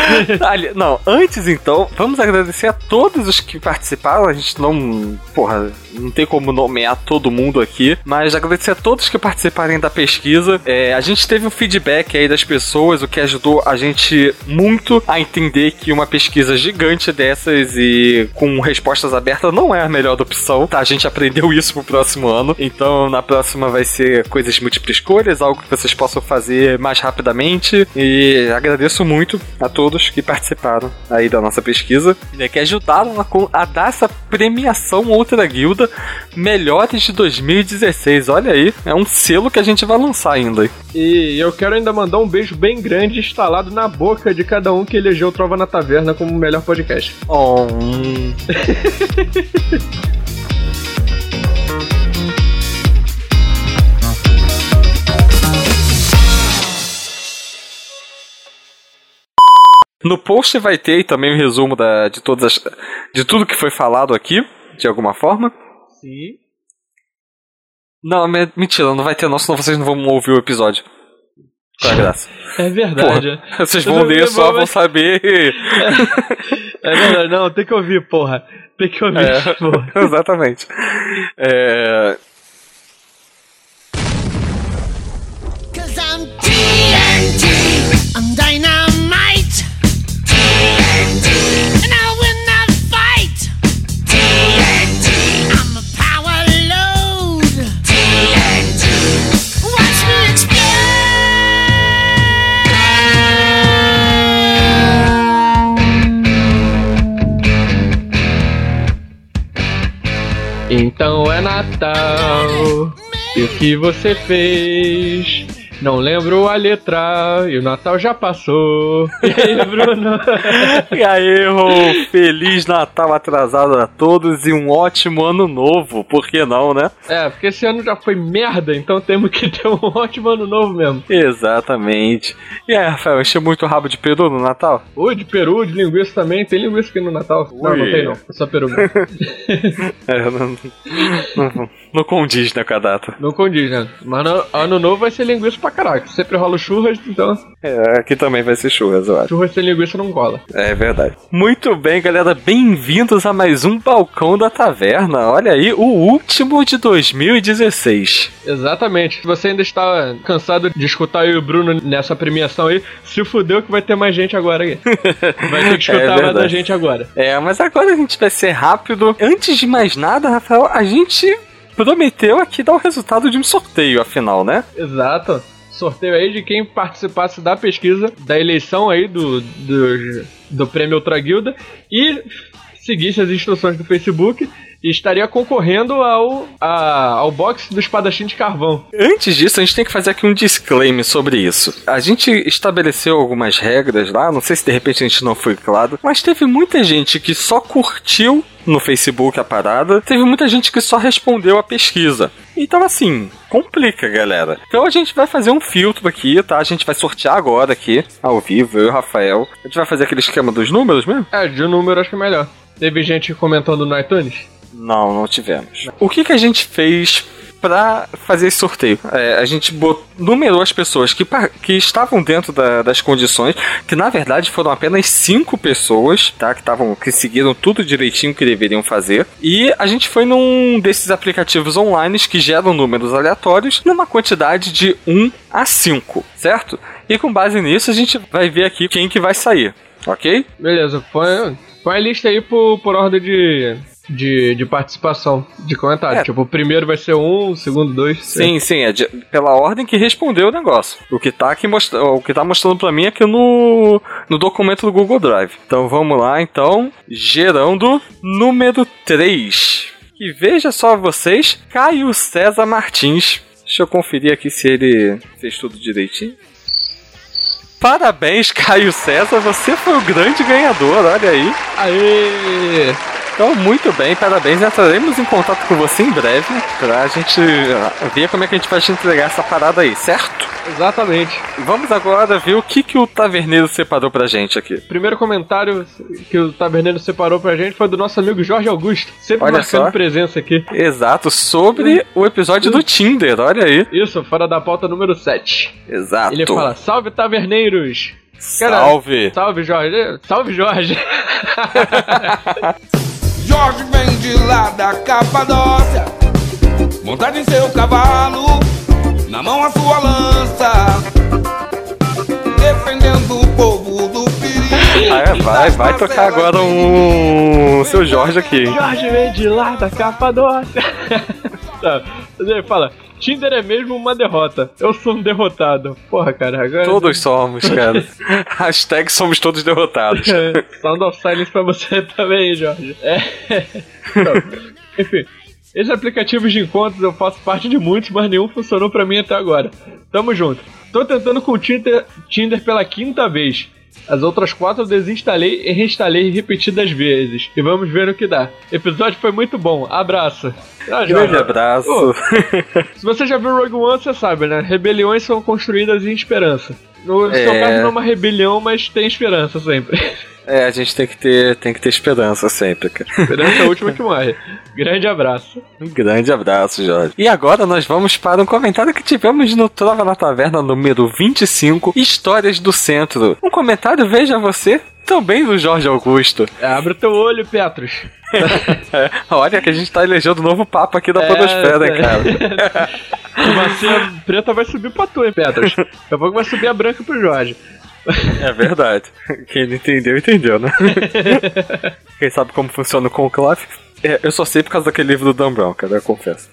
Não, antes então, vamos agradecer a todos os que participaram. A gente não. Porra, não tem como nomear todo mundo aqui, mas agradecer a todos que participarem da pesquisa. É, a gente teve um feedback aí das pessoas, o que ajudou a gente muito a entender que uma pesquisa gigante dessas e com respostas abertas não é a melhor opção, tá? A gente aprendeu isso pro próximo ano. Então, na próxima vai ser coisas múltiplas escolhas, algo que vocês possam fazer mais rapidamente. E agradeço muito a todos que participaram aí da nossa pesquisa, né, que ajudaram a, a dar essa premiação Outra Guilda Melhores de 2016. Olha aí, é um selo que a gente vai lançar ainda. E eu quero ainda mandar um beijo bem grande instalado na boca de cada um que elegeu Trova na Taverna como o melhor podcast. Oh, No post vai ter também o resumo da, de todas as, de tudo que foi falado aqui, de alguma forma. Sim. Não, me- mentira, não vai ter não, senão vocês não vão ouvir o episódio. Qual é a graça? É verdade. Porra, vocês vão ler só, vão saber. É verdade, não, tem que ouvir, porra. Tem que ouvir, É, porra. exatamente. É, Então é Natal. E o que você fez? Não lembro a letra. E o Natal já passou. E aí, Bruno? E aí, Rô, feliz Natal atrasado a todos e um ótimo ano novo, por que não, né? é, porque esse ano já foi merda, então temos que ter um ótimo ano novo mesmo. Exatamente. E aí, Rafael, encheu muito rabo de peru no Natal? Ui, de peru, de linguiça também. Tem linguiça aqui no Natal? Não, não Ui. tem não. É só peru mesmo. É, não, não, não condiz né, com a data. Não condiz, né? Mas no, ano novo vai ser linguiça pra caraca. Sempre rola churras, então É, aqui também vai ser churras, eu acho. churras sem linguiça não cola. É verdade. Muito bem, galera. Bem-vindos a mais um Balcão da Taverna. Olha aí, o último de 2016. Exatamente. Se você ainda está cansado de escutar eu e o Bruno nessa premiação aí, se fudeu que vai ter mais gente agora aí. Vai ter que escutar mais verdade. da gente agora. É, mas agora a gente vai ser rápido. Antes de mais nada, Rafael, a gente prometeu aqui dar o resultado de um sorteio, afinal, né? Exato. Sorteio aí de quem participasse da pesquisa, da eleição aí do, do, do prêmio Ultra Guilda e seguisse as instruções do Facebook e estaria concorrendo ao, a- ao box do espadachim de carvão. Antes disso, a gente tem que fazer aqui um disclaimer sobre isso. A gente estabeleceu algumas regras lá, não sei se de repente a gente não foi claro, mas teve muita gente que só curtiu no Facebook a parada, teve muita gente que só respondeu a pesquisa. Então, assim, complica, galera. Então a gente vai fazer um filtro aqui, tá? A gente vai sortear agora aqui, ao vivo, eu e o Rafael. A gente vai fazer aquele esquema dos números mesmo? É, de número acho que é melhor. Teve gente comentando no iTunes? Não, não tivemos. O que, que a gente fez pra fazer esse sorteio? É, a gente numerou as pessoas que, que estavam dentro da- das condições, que na verdade foram apenas cinco pessoas, tá? Que estavam, que seguiram tudo direitinho que deveriam fazer. E a gente foi num desses aplicativos online que geram números aleatórios numa quantidade de 1 a 5, certo? E com base nisso a gente vai ver aqui quem que vai sair, ok? Beleza, põe, põe a lista aí por, por ordem de, de, de participação, de comentário. É. Tipo, o primeiro vai ser um, o segundo dois. Sim, sim, é de- pela ordem que respondeu o negócio. O que tá aqui mostra, o que tá mostrando pra mim é aqui no, no documento do Google Drive. Então vamos lá, então, gerando número 3. E veja só vocês, Caio César Martins. Deixa eu conferir aqui se ele fez tudo direitinho. Parabéns, Caio César, você foi o grande ganhador, olha aí. Aê! Então, muito bem, parabéns. Entraremos em contato com você em breve pra gente ah, ver como é que a gente vai te entregar essa parada aí, certo? Exatamente. Vamos agora ver o que, que o Taverneiro separou pra gente aqui. Primeiro comentário que o Taberneiro separou pra gente foi do nosso amigo Jorge Augusto. Sempre Olha marcando só. presença aqui. Exato, sobre o episódio do Tinder, olha aí. Isso, fora da pauta número 7. Exato. Ele fala: Salve Taverneiros! Cara, Salve. Salve Jorge! Salve Jorge! Jorge vem de lá da Capadócia, montado em seu cavalo, na mão a sua lança, defendendo o povo Ah, é, vai, vai tocar agora um seu Jorge aqui. Jorge vem de lá da Capadócia! tá, ele fala: Tinder é mesmo uma derrota. Eu sou um derrotado. Porra, cara, agora. Todos somos, cara. Hashtag somos todos derrotados. Sound of Silence pra você também, Jorge. É. Então, enfim, esses aplicativos de encontros eu faço parte de muitos, mas nenhum funcionou pra mim até agora. Tamo junto. Tô tentando com o Tinder, Tinder pela quinta vez. As outras quatro eu desinstalei e reinstalei repetidas vezes. E vamos ver no que dá. Episódio foi muito bom. Abraço. Ah, Grande abraço. Ô, Se você já viu Rogue One, você sabe, né? Rebeliões são construídas em esperança. No seu É. caso não é uma rebelião, mas tem esperança sempre. É, a gente tem que ter, tem que ter esperança sempre, cara. Esperança é a última que morre. Grande abraço. Um grande abraço, Jorge. E agora nós vamos para um comentário que tivemos no Trova na Taverna número 25, Histórias do Centro. Um comentário, veja você, também do Jorge Augusto. Abre o teu olho, Petros. É, olha que a gente tá elegendo o novo Papa aqui da Podosfera, é. hein, cara. A vacina preta vai subir pra tu, hein, Petros. Daqui a pouco vai subir a branca pro Jorge. É verdade. Quem não entendeu, entendeu, né? Quem sabe como funciona o conclave? É, eu só sei por causa daquele livro do Dan Brown, cara, eu confesso.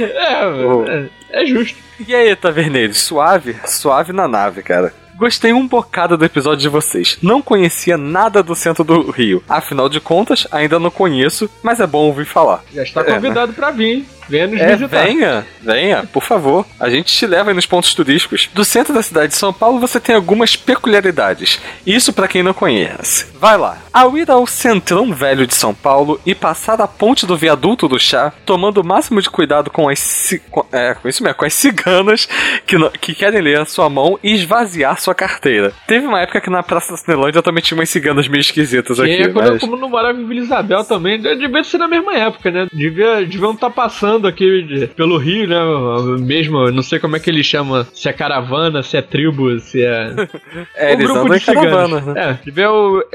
É, é, é justo. E aí, Taverneiros, suave? Suave na nave, cara. Gostei um bocado do episódio de vocês. Não conhecia nada do centro do Rio. Afinal de contas, ainda não conheço, mas é bom ouvir falar. Já está É, né? convidado pra vir, hein? Venha nos É, visitar. venha, venha, por favor. A gente te leva aí nos pontos turísticos. Do centro da cidade de São Paulo você tem algumas peculiaridades. Isso pra quem não conhece. Vai lá. Ao ir ao centrão velho de São Paulo e passar a ponte do viaduto do chá, tomando o máximo de cuidado com as com, é, com isso mesmo, com as ciganas que, não- que querem ler a sua mão e esvaziar sua carteira. Teve uma época que na Praça da Cinelândia também tinha umas ciganas meio esquisitas E aqui, aí, quando, mas... como não morava em Vila Isabel também, devia ser na mesma época, né? Devia, deviam estar passando aqui de- pelo Rio, né? Mesmo, não sei como é que ele chama, se é caravana, se é tribo, se é. É, eles andam em caravanas, né? É, devia,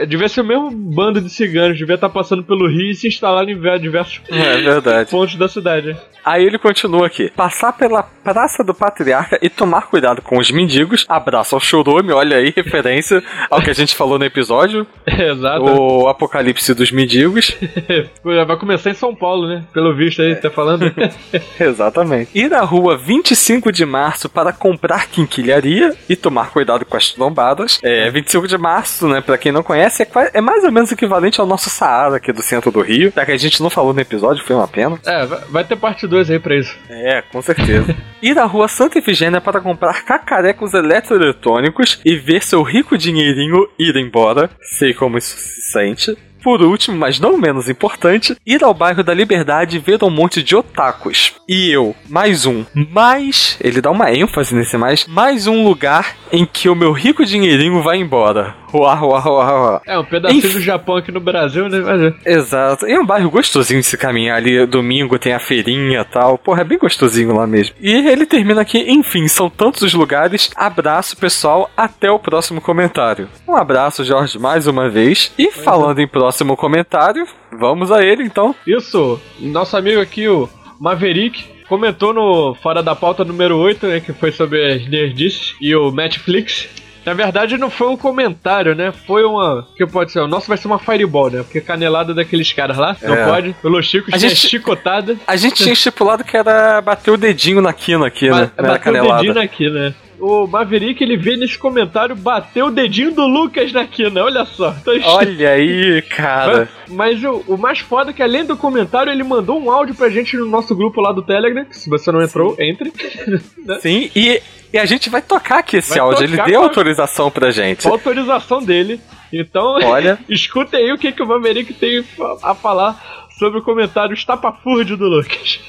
devia ser o mesmo bando de ciganos, devia estar passando pelo Rio e se instalaram em ve- diversos É pontos da cidade. Aí ele continua aqui. Passar pela Praça do Patriarca e tomar cuidado com os mendigos. Abraço ao chorume, olha aí, referência ao que a gente falou no episódio. Exato. O apocalipse dos mendigos. Vai começar em São Paulo, né? Pelo visto aí, tá falando. Exatamente. Ir à rua 25 de março para comprar quinquilharia e tomar cuidado com as trombadas. É, 25 de março, né, pra quem não conhece, é, qua- é mais ou menos equivalente ao nosso Saara aqui do centro do Rio. Já que a gente não falou no episódio, foi uma pena. é, vai vai ter parte 2 aí pra isso. É, com certeza. Ir à rua Santa Efigênia para comprar cacarecos eletroeletrônicos e ver seu rico dinheirinho ir embora. Sei como isso se sente. Por último, mas não menos importante, ir ao bairro da Liberdade e ver um monte de otakus. E eu, mais um, mais. Ele dá uma ênfase nesse mais. Mais um lugar em que o meu rico dinheirinho vai embora. Uau, uau, uau, uau. É, um pedacinho Enfim. do Japão aqui no Brasil, né? Mas é. Exato. E é um bairro gostosinho de se caminhar ali. Domingo tem a feirinha e tal. Porra, é bem gostosinho lá mesmo. E ele termina aqui. Enfim, são tantos os lugares. Abraço, pessoal. Até o próximo comentário. Um abraço, Jorge, mais uma vez. E falando em próximo comentário, vamos a ele então. Isso, nosso amigo aqui, o Maverick, comentou no Fora da Pauta número 8, né, que foi sobre as nerdices e o Netflix. Na verdade, não foi um comentário, né? Foi uma. que pode ser? O nosso vai ser uma fireball, né? Porque canelada daqueles caras lá. Não É. pode. Pelo Chico, A tinha gente- chicotada. A gente tinha estipulado que era bater o dedinho na quina aqui, né? Ba- Não era bateu o canelada. dedinho aqui, né? O Maverick, ele vê nesse comentário, bateu o dedinho do Lucas na quina. Olha só. Olha aí, cara. Mas o, o mais foda é que além do comentário, ele mandou um áudio pra gente no nosso grupo lá do Telegram. que Se você não entrou, entre. Sim, e, e a gente vai tocar aqui esse Vai áudio. Ele deu autorização pra gente. A autorização dele. Então, Olha. escuta aí o que, que o Maverick tem a falar sobre o comentário estapafúrdio do Lucas.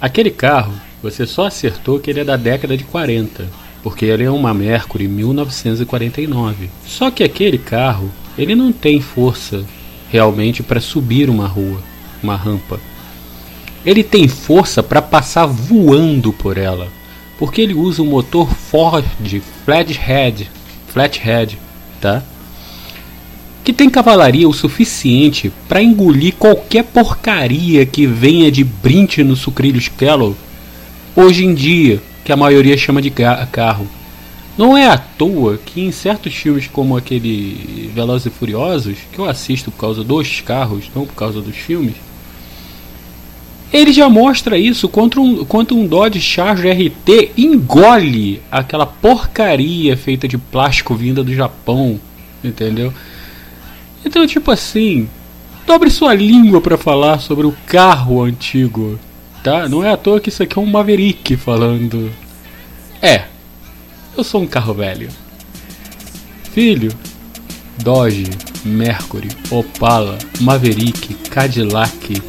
Aquele carro Você só acertou que ele é da década de 40, porque ele é uma Mercury 1949. Só que aquele carro, ele não tem força realmente para subir uma rua, uma rampa. Ele tem força para passar voando por ela, porque ele usa um motor Ford Flathead, Flathead, tá? Que tem cavalaria o suficiente para engolir qualquer porcaria que venha de brinte no sucrilhos Kellogg hoje em dia, que a maioria chama de ca- carro. Não é à toa que em certos filmes como aquele Velozes e Furiosos, que eu assisto por causa dos carros, não por causa dos filmes, ele já mostra isso contra um, quanto um Dodge Charger RT engole aquela porcaria feita de plástico vinda do Japão, entendeu? Então, tipo assim, dobre sua língua para falar sobre o carro antigo, tá? Não é à toa que isso aqui é um Maverick falando. É, eu sou um carro velho. Filho, Dodge, Mercury, Opala, Maverick, Cadillac.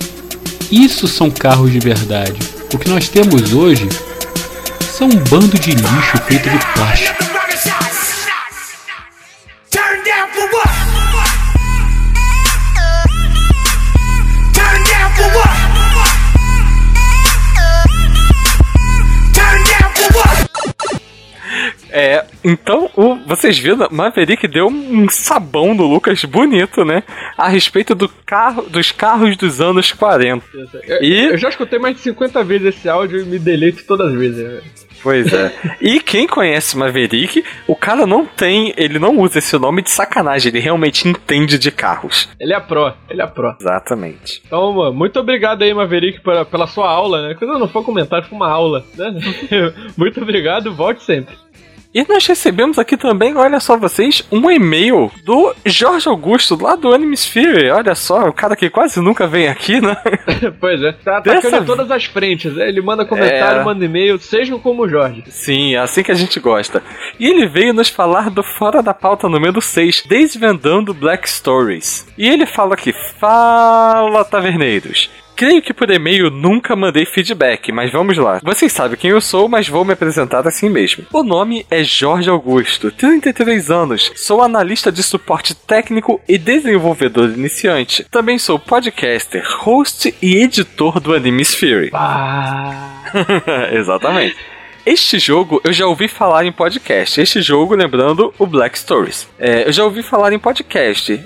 Isso são carros de verdade. O que nós temos hoje são um bando de lixo feito de plástico. É, então o, vocês viram, Maverick deu um sabão no Lucas bonito, né? A respeito do carro, dos carros dos anos 40. Eu, E- eu já escutei mais de 50 vezes esse áudio e me deleito todas as vezes. Pois é. E quem conhece Maverick, o cara não tem, ele não usa esse nome de sacanagem, ele realmente entende de carros. Ele é pró, ele é pró. Exatamente. Então, mano, muito obrigado aí, Maverick, pela, pela sua aula, né? Quando não foi um comentário, foi uma aula, né? muito obrigado, volte sempre. E nós recebemos aqui também, olha só vocês, um e-mail do Jorge Augusto, lá do Animesphere. Olha só, o cara que quase nunca vem aqui, né? pois é, tá atacando todas as frentes. né? Ele manda comentário, É. manda e-mail, sejam como o Jorge. Sim, é assim que a gente gosta. E ele veio nos falar do Fora da Pauta número 6, Desvendando Black Stories. E ele fala aqui: Fala, taverneiros. Creio que por e-mail nunca mandei feedback, mas vamos lá. Vocês sabem quem eu sou, mas vou me apresentar assim mesmo. O nome é Jorge Augusto, 33 anos, sou analista de suporte técnico e desenvolvedor iniciante. Também sou podcaster, host e editor do Animesphere. Exatamente. Este jogo eu já ouvi falar em podcast. Este jogo, lembrando, o Black Stories. É, eu já ouvi falar em podcast.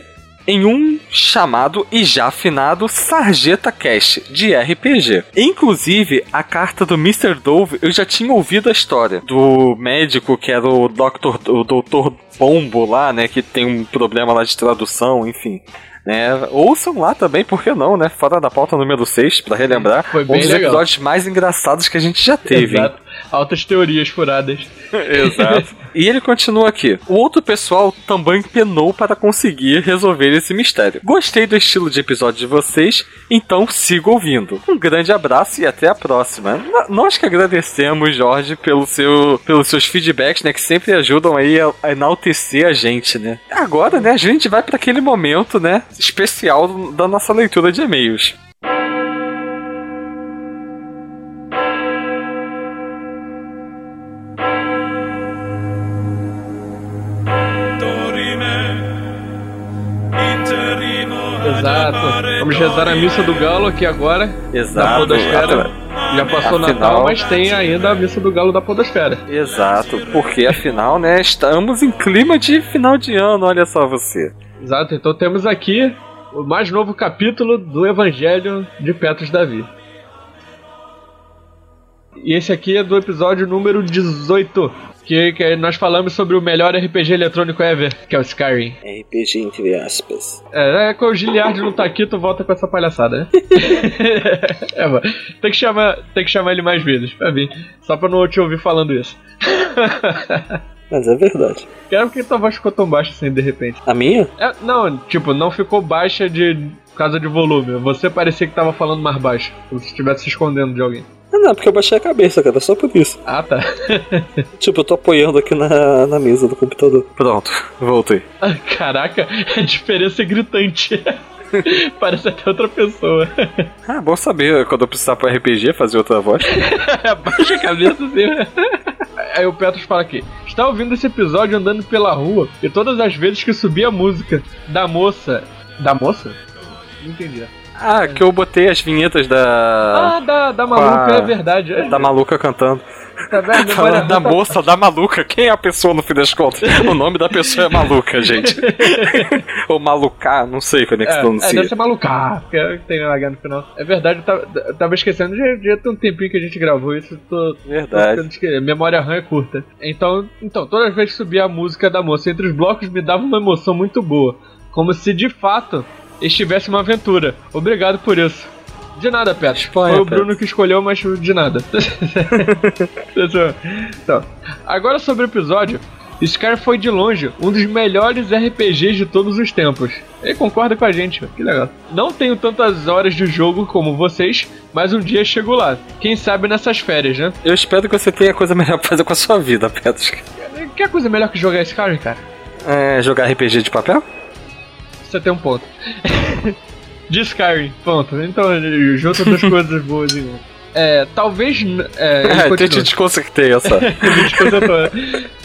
Em um chamado e já afinado Sarjeta Cast de RPG. Inclusive, a carta do Mr. Dove eu já tinha ouvido a história do médico que era o Dr. o Dr. Pombo lá, né? Que tem um problema lá de tradução, enfim. Né? Ouçam lá também, por que não, né? Fora da pauta número 6, pra relembrar. Um dos legal. episódios mais engraçados que a gente já teve. hein? Altas teorias furadas. Exato. E ele continua aqui. O outro pessoal também penou para conseguir resolver esse mistério. Gostei do estilo de episódio de vocês, então sigo ouvindo. Um grande abraço e até a próxima. N- Nós que agradecemos, Jorge, pelo seu, pelos seus feedbacks, né, que sempre ajudam aí a, a enaltecer a gente, né. Agora, né, a gente vai para aquele momento, né, especial da nossa leitura de e-mails. Rezar a missa do galo aqui agora. Da Exato. Podosfera. Já passou Afinal- Natal, mas tem ainda a missa do galo da Podosfera. Exato, porque afinal, né, estamos em clima de final de ano, olha só você. Exato, então temos aqui o mais novo capítulo do Evangelho de Petros Davi. E esse aqui é do episódio número 18, que, que nós falamos sobre o melhor RPG eletrônico ever, que é o Skyrim. RPG entre aspas. É, é que o Giliard não tá aqui, tu volta com essa palhaçada, né? é, mano. Tem que, chamar, tem que chamar ele mais vezes pra vir, só pra não te ouvir falando isso. Mas é verdade. Quero que tua voz ficou tão baixa assim de repente. A minha? É, não, tipo, não ficou baixa de por causa de volume. Você parecia que tava falando mais baixo, como se estivesse se escondendo de alguém. Ah, não, porque eu baixei a cabeça, cara, só por isso. Ah, tá. Tipo, eu tô apoiando aqui na, na mesa do computador. Pronto, voltei. Caraca, a diferença é gritante. Parece até outra pessoa. Ah, bom saber quando eu precisar pro RPG fazer outra voz. Baixa a cabeça assim. Aí o Petros fala aqui: Está ouvindo esse episódio andando pela rua e todas as vezes que subia a música da moça. Da moça? Não entendi. Ah, que eu botei as vinhetas da. Ah, da, da maluca, Ah. é verdade. É, Da maluca cantando. tá vendo? Da moça, da maluca. Quem é a pessoa no fim das contas? O nome da pessoa é maluca, gente. Ou malucar, não sei como é que se É, é, pronuncia. deve ser malucar, porque tem H no final. É verdade, eu tava, eu tava esquecendo, já, já tem um tempinho que a gente gravou isso, tô, tô Verdade. esque- Memória RAM é curta. Então, então, todas as vezes que subia a música da moça entre os blocos me dava uma emoção muito boa. Como se de fato estivesse uma aventura. Obrigado por isso. De nada. Espanha, Foi o. Bruno que escolheu, mas de nada. então, agora sobre o episódio. Skyrim foi de longe um dos melhores RPGs de todos os tempos. Ele concorda com a gente, que legal. Não tenho tantas horas de jogo como vocês, mas um dia chego lá. Quem sabe nessas férias, né? Eu espero que você tenha coisa melhor pra fazer com a sua vida, Petros. Quer coisa melhor que jogar Skyrim, cara? É, jogar RPG de papel? Você tem um ponto. de Skyrim, ponto. Então, junta duas coisas boas em. É, talvez. É, É, eu te desconcertei essa. me desconcertou.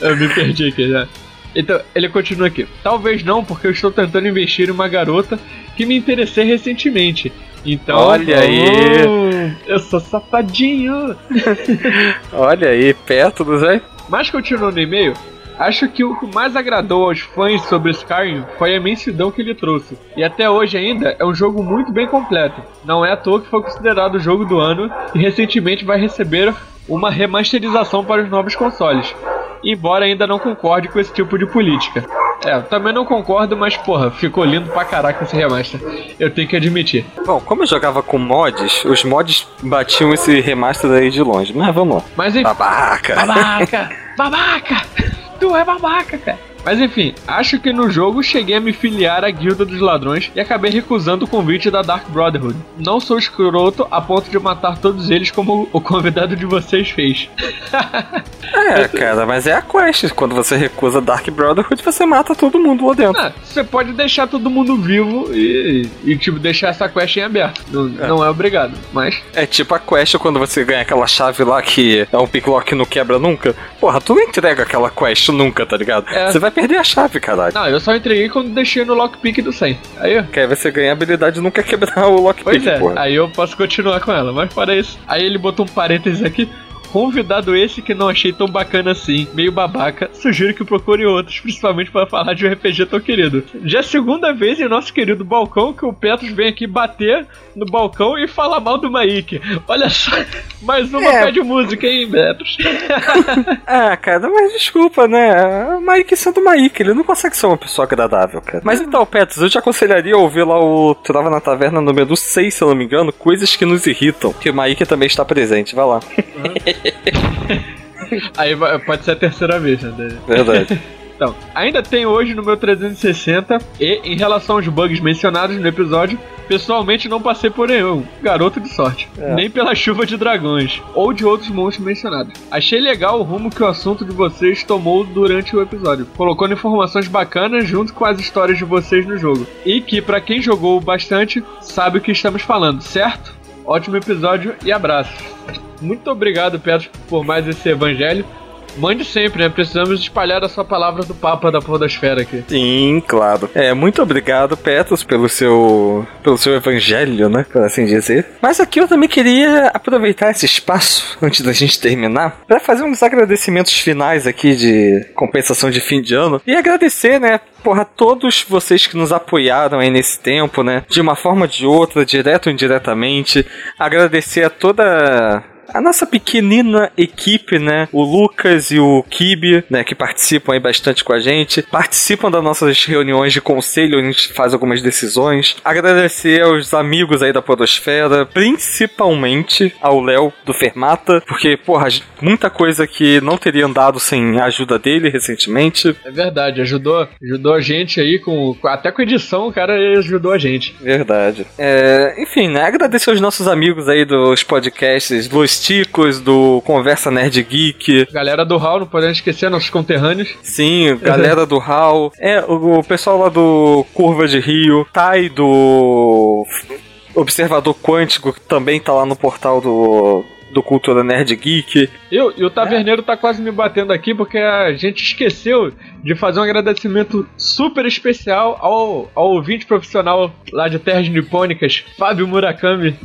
Eu me perdi aqui já. Então, ele continua aqui. Talvez não, porque eu estou tentando investir em uma garota que me interessei recentemente. Então. Olha aí. Oh, eu sou safadinho. Olha aí, Petros, hein? Mas continuando no e-mail, acho que o que mais agradou aos fãs sobre Skyrim foi a imensidão que ele trouxe. E até hoje ainda é um jogo muito bem completo. Não é à toa que foi considerado o jogo do ano e recentemente vai receber uma remasterização para os novos consoles. Embora ainda não concorde com esse tipo de política. É, eu também não concordo, mas porra, ficou lindo pra caraca esse remaster. Eu tenho que admitir. Bom, como eu jogava com mods, os mods batiam esse remaster aí de longe. Mas vamos lá. Mas enfim. Babaca! Babaca! babaca! Tu é babaca, cara. Mas enfim, acho que no jogo cheguei a me filiar à Guilda dos Ladrões e acabei recusando o convite da Dark Brotherhood. Não sou escroto a ponto de matar todos eles como o convidado de vocês fez. É, cara, mas é a quest. Quando você recusa Dark Brotherhood, você mata todo mundo lá dentro. Ah, você pode deixar todo mundo vivo e, e tipo, deixar essa quest em aberto. Não é, não é obrigado, mas... É tipo a quest quando você ganha aquela chave lá que é um picklock que não quebra nunca. Porra, tu não entrega aquela quest nunca, tá ligado? É. Você vai perder a chave, caralho. Não, eu só entreguei quando deixei no lockpick do 100. Aí, Que aí você ganha a habilidade de nunca quebrar o lockpick, Pois é, porra. aí eu posso continuar com ela, mas fora isso. Aí ele botou um parênteses aqui. Convidado esse que não achei tão bacana assim, meio babaca, sugiro que procure outros, principalmente para falar de um RPG tão querido. Já é a segunda vez em nosso querido balcão que o Petros vem aqui bater no balcão e falar mal do Maik. Olha só, mais uma É. pé de música, hein, Petros? Ah, cara, mas desculpa, né? O Mike sendo Mike, ele não consegue ser uma pessoa agradável, cara. Mas então, Petros, eu te aconselharia a ouvir lá o Trava na Taverna número 6, se eu não me engano, coisas que nos irritam. Que o Mike também está presente, vai lá. Aí pode ser a terceira vez, né? Verdade. Então, ainda tem hoje no meu 360 e em relação aos bugs mencionados no episódio, pessoalmente não passei por nenhum, garoto de sorte, nem pela chuva de dragões ou de outros monstros mencionados. Achei legal o rumo que o assunto de vocês tomou durante o episódio, colocando informações bacanas junto com as histórias de vocês no jogo. E que pra quem jogou bastante, sabe o que estamos falando, certo? Ótimo episódio e abraços. Muito obrigado, Petros, por mais esse evangelho. Mande sempre, né? Precisamos espalhar a sua palavra do Papa da Podosfera aqui. Sim, claro. É, muito obrigado, Petros, pelo seu, pelo seu evangelho, né? Por assim dizer. Mas aqui eu também queria aproveitar esse espaço, antes da gente terminar, para fazer uns agradecimentos finais aqui de compensação de fim de ano. E agradecer, né? Porra, todos vocês que nos apoiaram aí nesse tempo, né? De uma forma ou de outra, direto ou indiretamente. Agradecer a toda a nossa pequenina equipe, né? O Lucas e o Kibe, né? Que participam aí bastante com a gente. Participam das nossas reuniões de conselho, a gente faz algumas decisões. Agradecer aos amigos aí da Podosfera, principalmente ao Léo do Fermata, porque, porra, muita coisa que não teria andado sem a ajuda dele recentemente. É verdade, ajudou, ajudou a gente aí com. Até com edição, o cara ajudou a gente. Verdade. É, enfim, né? Agradecer aos nossos amigos aí dos podcasts Los Testicos, do Conversa Nerd Geek. Galera do Hall, não podemos esquecer nossos conterrâneos. Sim, galera do HAL. É, o, pessoal lá do Curva de Rio. Tai do Observador Quântico, que também tá lá no portal do, do Cultura Nerd Geek. Eu, e o Taverneiro tá quase me batendo aqui porque a gente esqueceu de fazer um agradecimento super especial ao, ao ouvinte profissional lá de Terras Nipônicas, Fábio Murakami.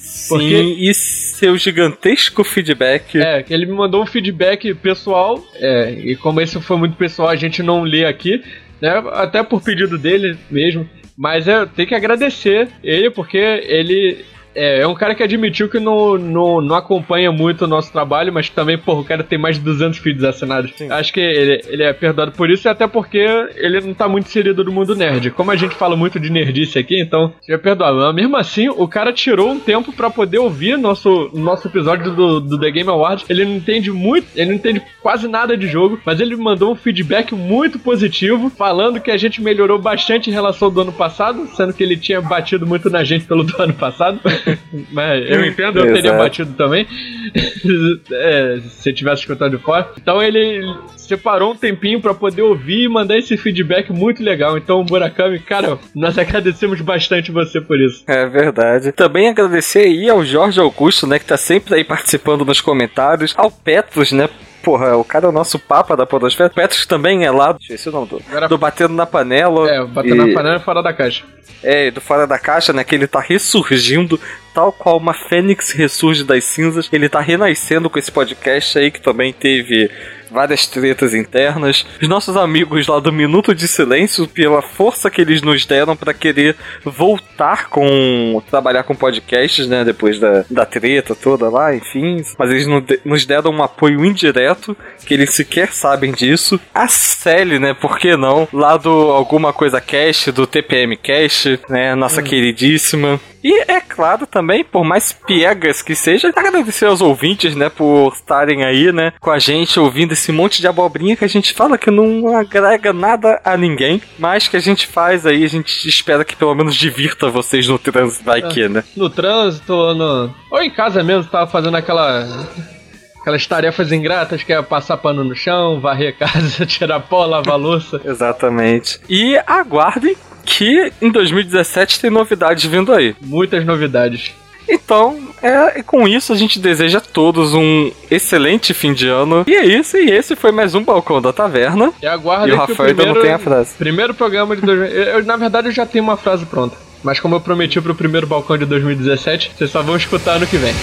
Sim, e seu gigantesco feedback. É, ele me mandou um feedback pessoal, é, e como esse foi muito pessoal, a gente não lê aqui, né? Até por pedido dele mesmo. Mas eu tenho que agradecer ele, porque ele é, é um cara que admitiu que não, não, não acompanha muito o nosso trabalho, mas também, porra, o cara tem mais de 200 vídeos assinados. Sim. Acho que ele, ele é perdoado por isso, e até porque ele não tá muito inserido no mundo nerd. Como a gente fala muito de nerdice aqui, então seja perdoado. Mas mesmo assim, o cara tirou um tempo pra poder ouvir nosso, nosso episódio do, do The Game Awards. Ele não entende muito, ele não entende quase nada de jogo, mas ele me mandou um feedback muito positivo, falando que a gente melhorou bastante em relação ao do ano passado, sendo que ele tinha batido muito na gente pelo do ano passado. Mas eu entendo, eu teria Exato. batido também. é, se eu tivesse escutado de fora. Então ele separou um tempinho pra poder ouvir e mandar esse feedback muito legal. Então, Murakami, cara, nós agradecemos bastante você por isso. É verdade. Também agradecer aí ao Jorge Augusto, né, que tá sempre aí participando nos comentários. Ao Petros, né, Porra, o cara é o nosso papa da podosfera. Petros também é lá, esqueci o nome do, Agora- do Batendo na Panela. É, batendo e- na panela fora da caixa. É, do Fora da Caixa, né? Que ele tá ressurgindo, tal qual uma fênix ressurge das cinzas. Ele tá renascendo com esse podcast aí, que também teve várias tretas internas. Os nossos amigos lá do Minuto de Silêncio, pela força que eles nos deram pra querer voltar com. trabalhar com podcasts, né? Depois da, da treta toda lá, enfim. Mas eles no- nos deram um apoio indireto, que eles sequer sabem disso. A Sally, né? Por que não? Lá do Alguma Coisa Cast, do TPM Cast, né? Nossa queridíssima. E é claro também, por mais piegas que seja, agradecer aos ouvintes, né, por estarem aí, né, com a gente, ouvindo esse monte de abobrinha que a gente fala que não agrega nada a ninguém, mas que a gente faz aí, a gente espera que pelo menos divirta vocês no trânsito, vai que, né? No trânsito, ou no... ou em casa mesmo, tava fazendo aquela. Aquelas tarefas ingratas que é passar pano no chão, varrer a casa, tirar pó, lavar louça. Exatamente. E aguardem que em 2017 tem novidades vindo aí. Muitas novidades. Então, é, e com isso a gente deseja a todos um excelente fim de ano. E é isso, e esse foi mais um Balcão da Taverna. E aguarda E o que o Rafael ainda primeiro, não tem a frase. primeiro programa de 2000, eu, eu, Na verdade, eu já tenho uma frase pronta. Mas como eu prometi pro primeiro balcão de 2017, vocês só vão escutar ano que vem.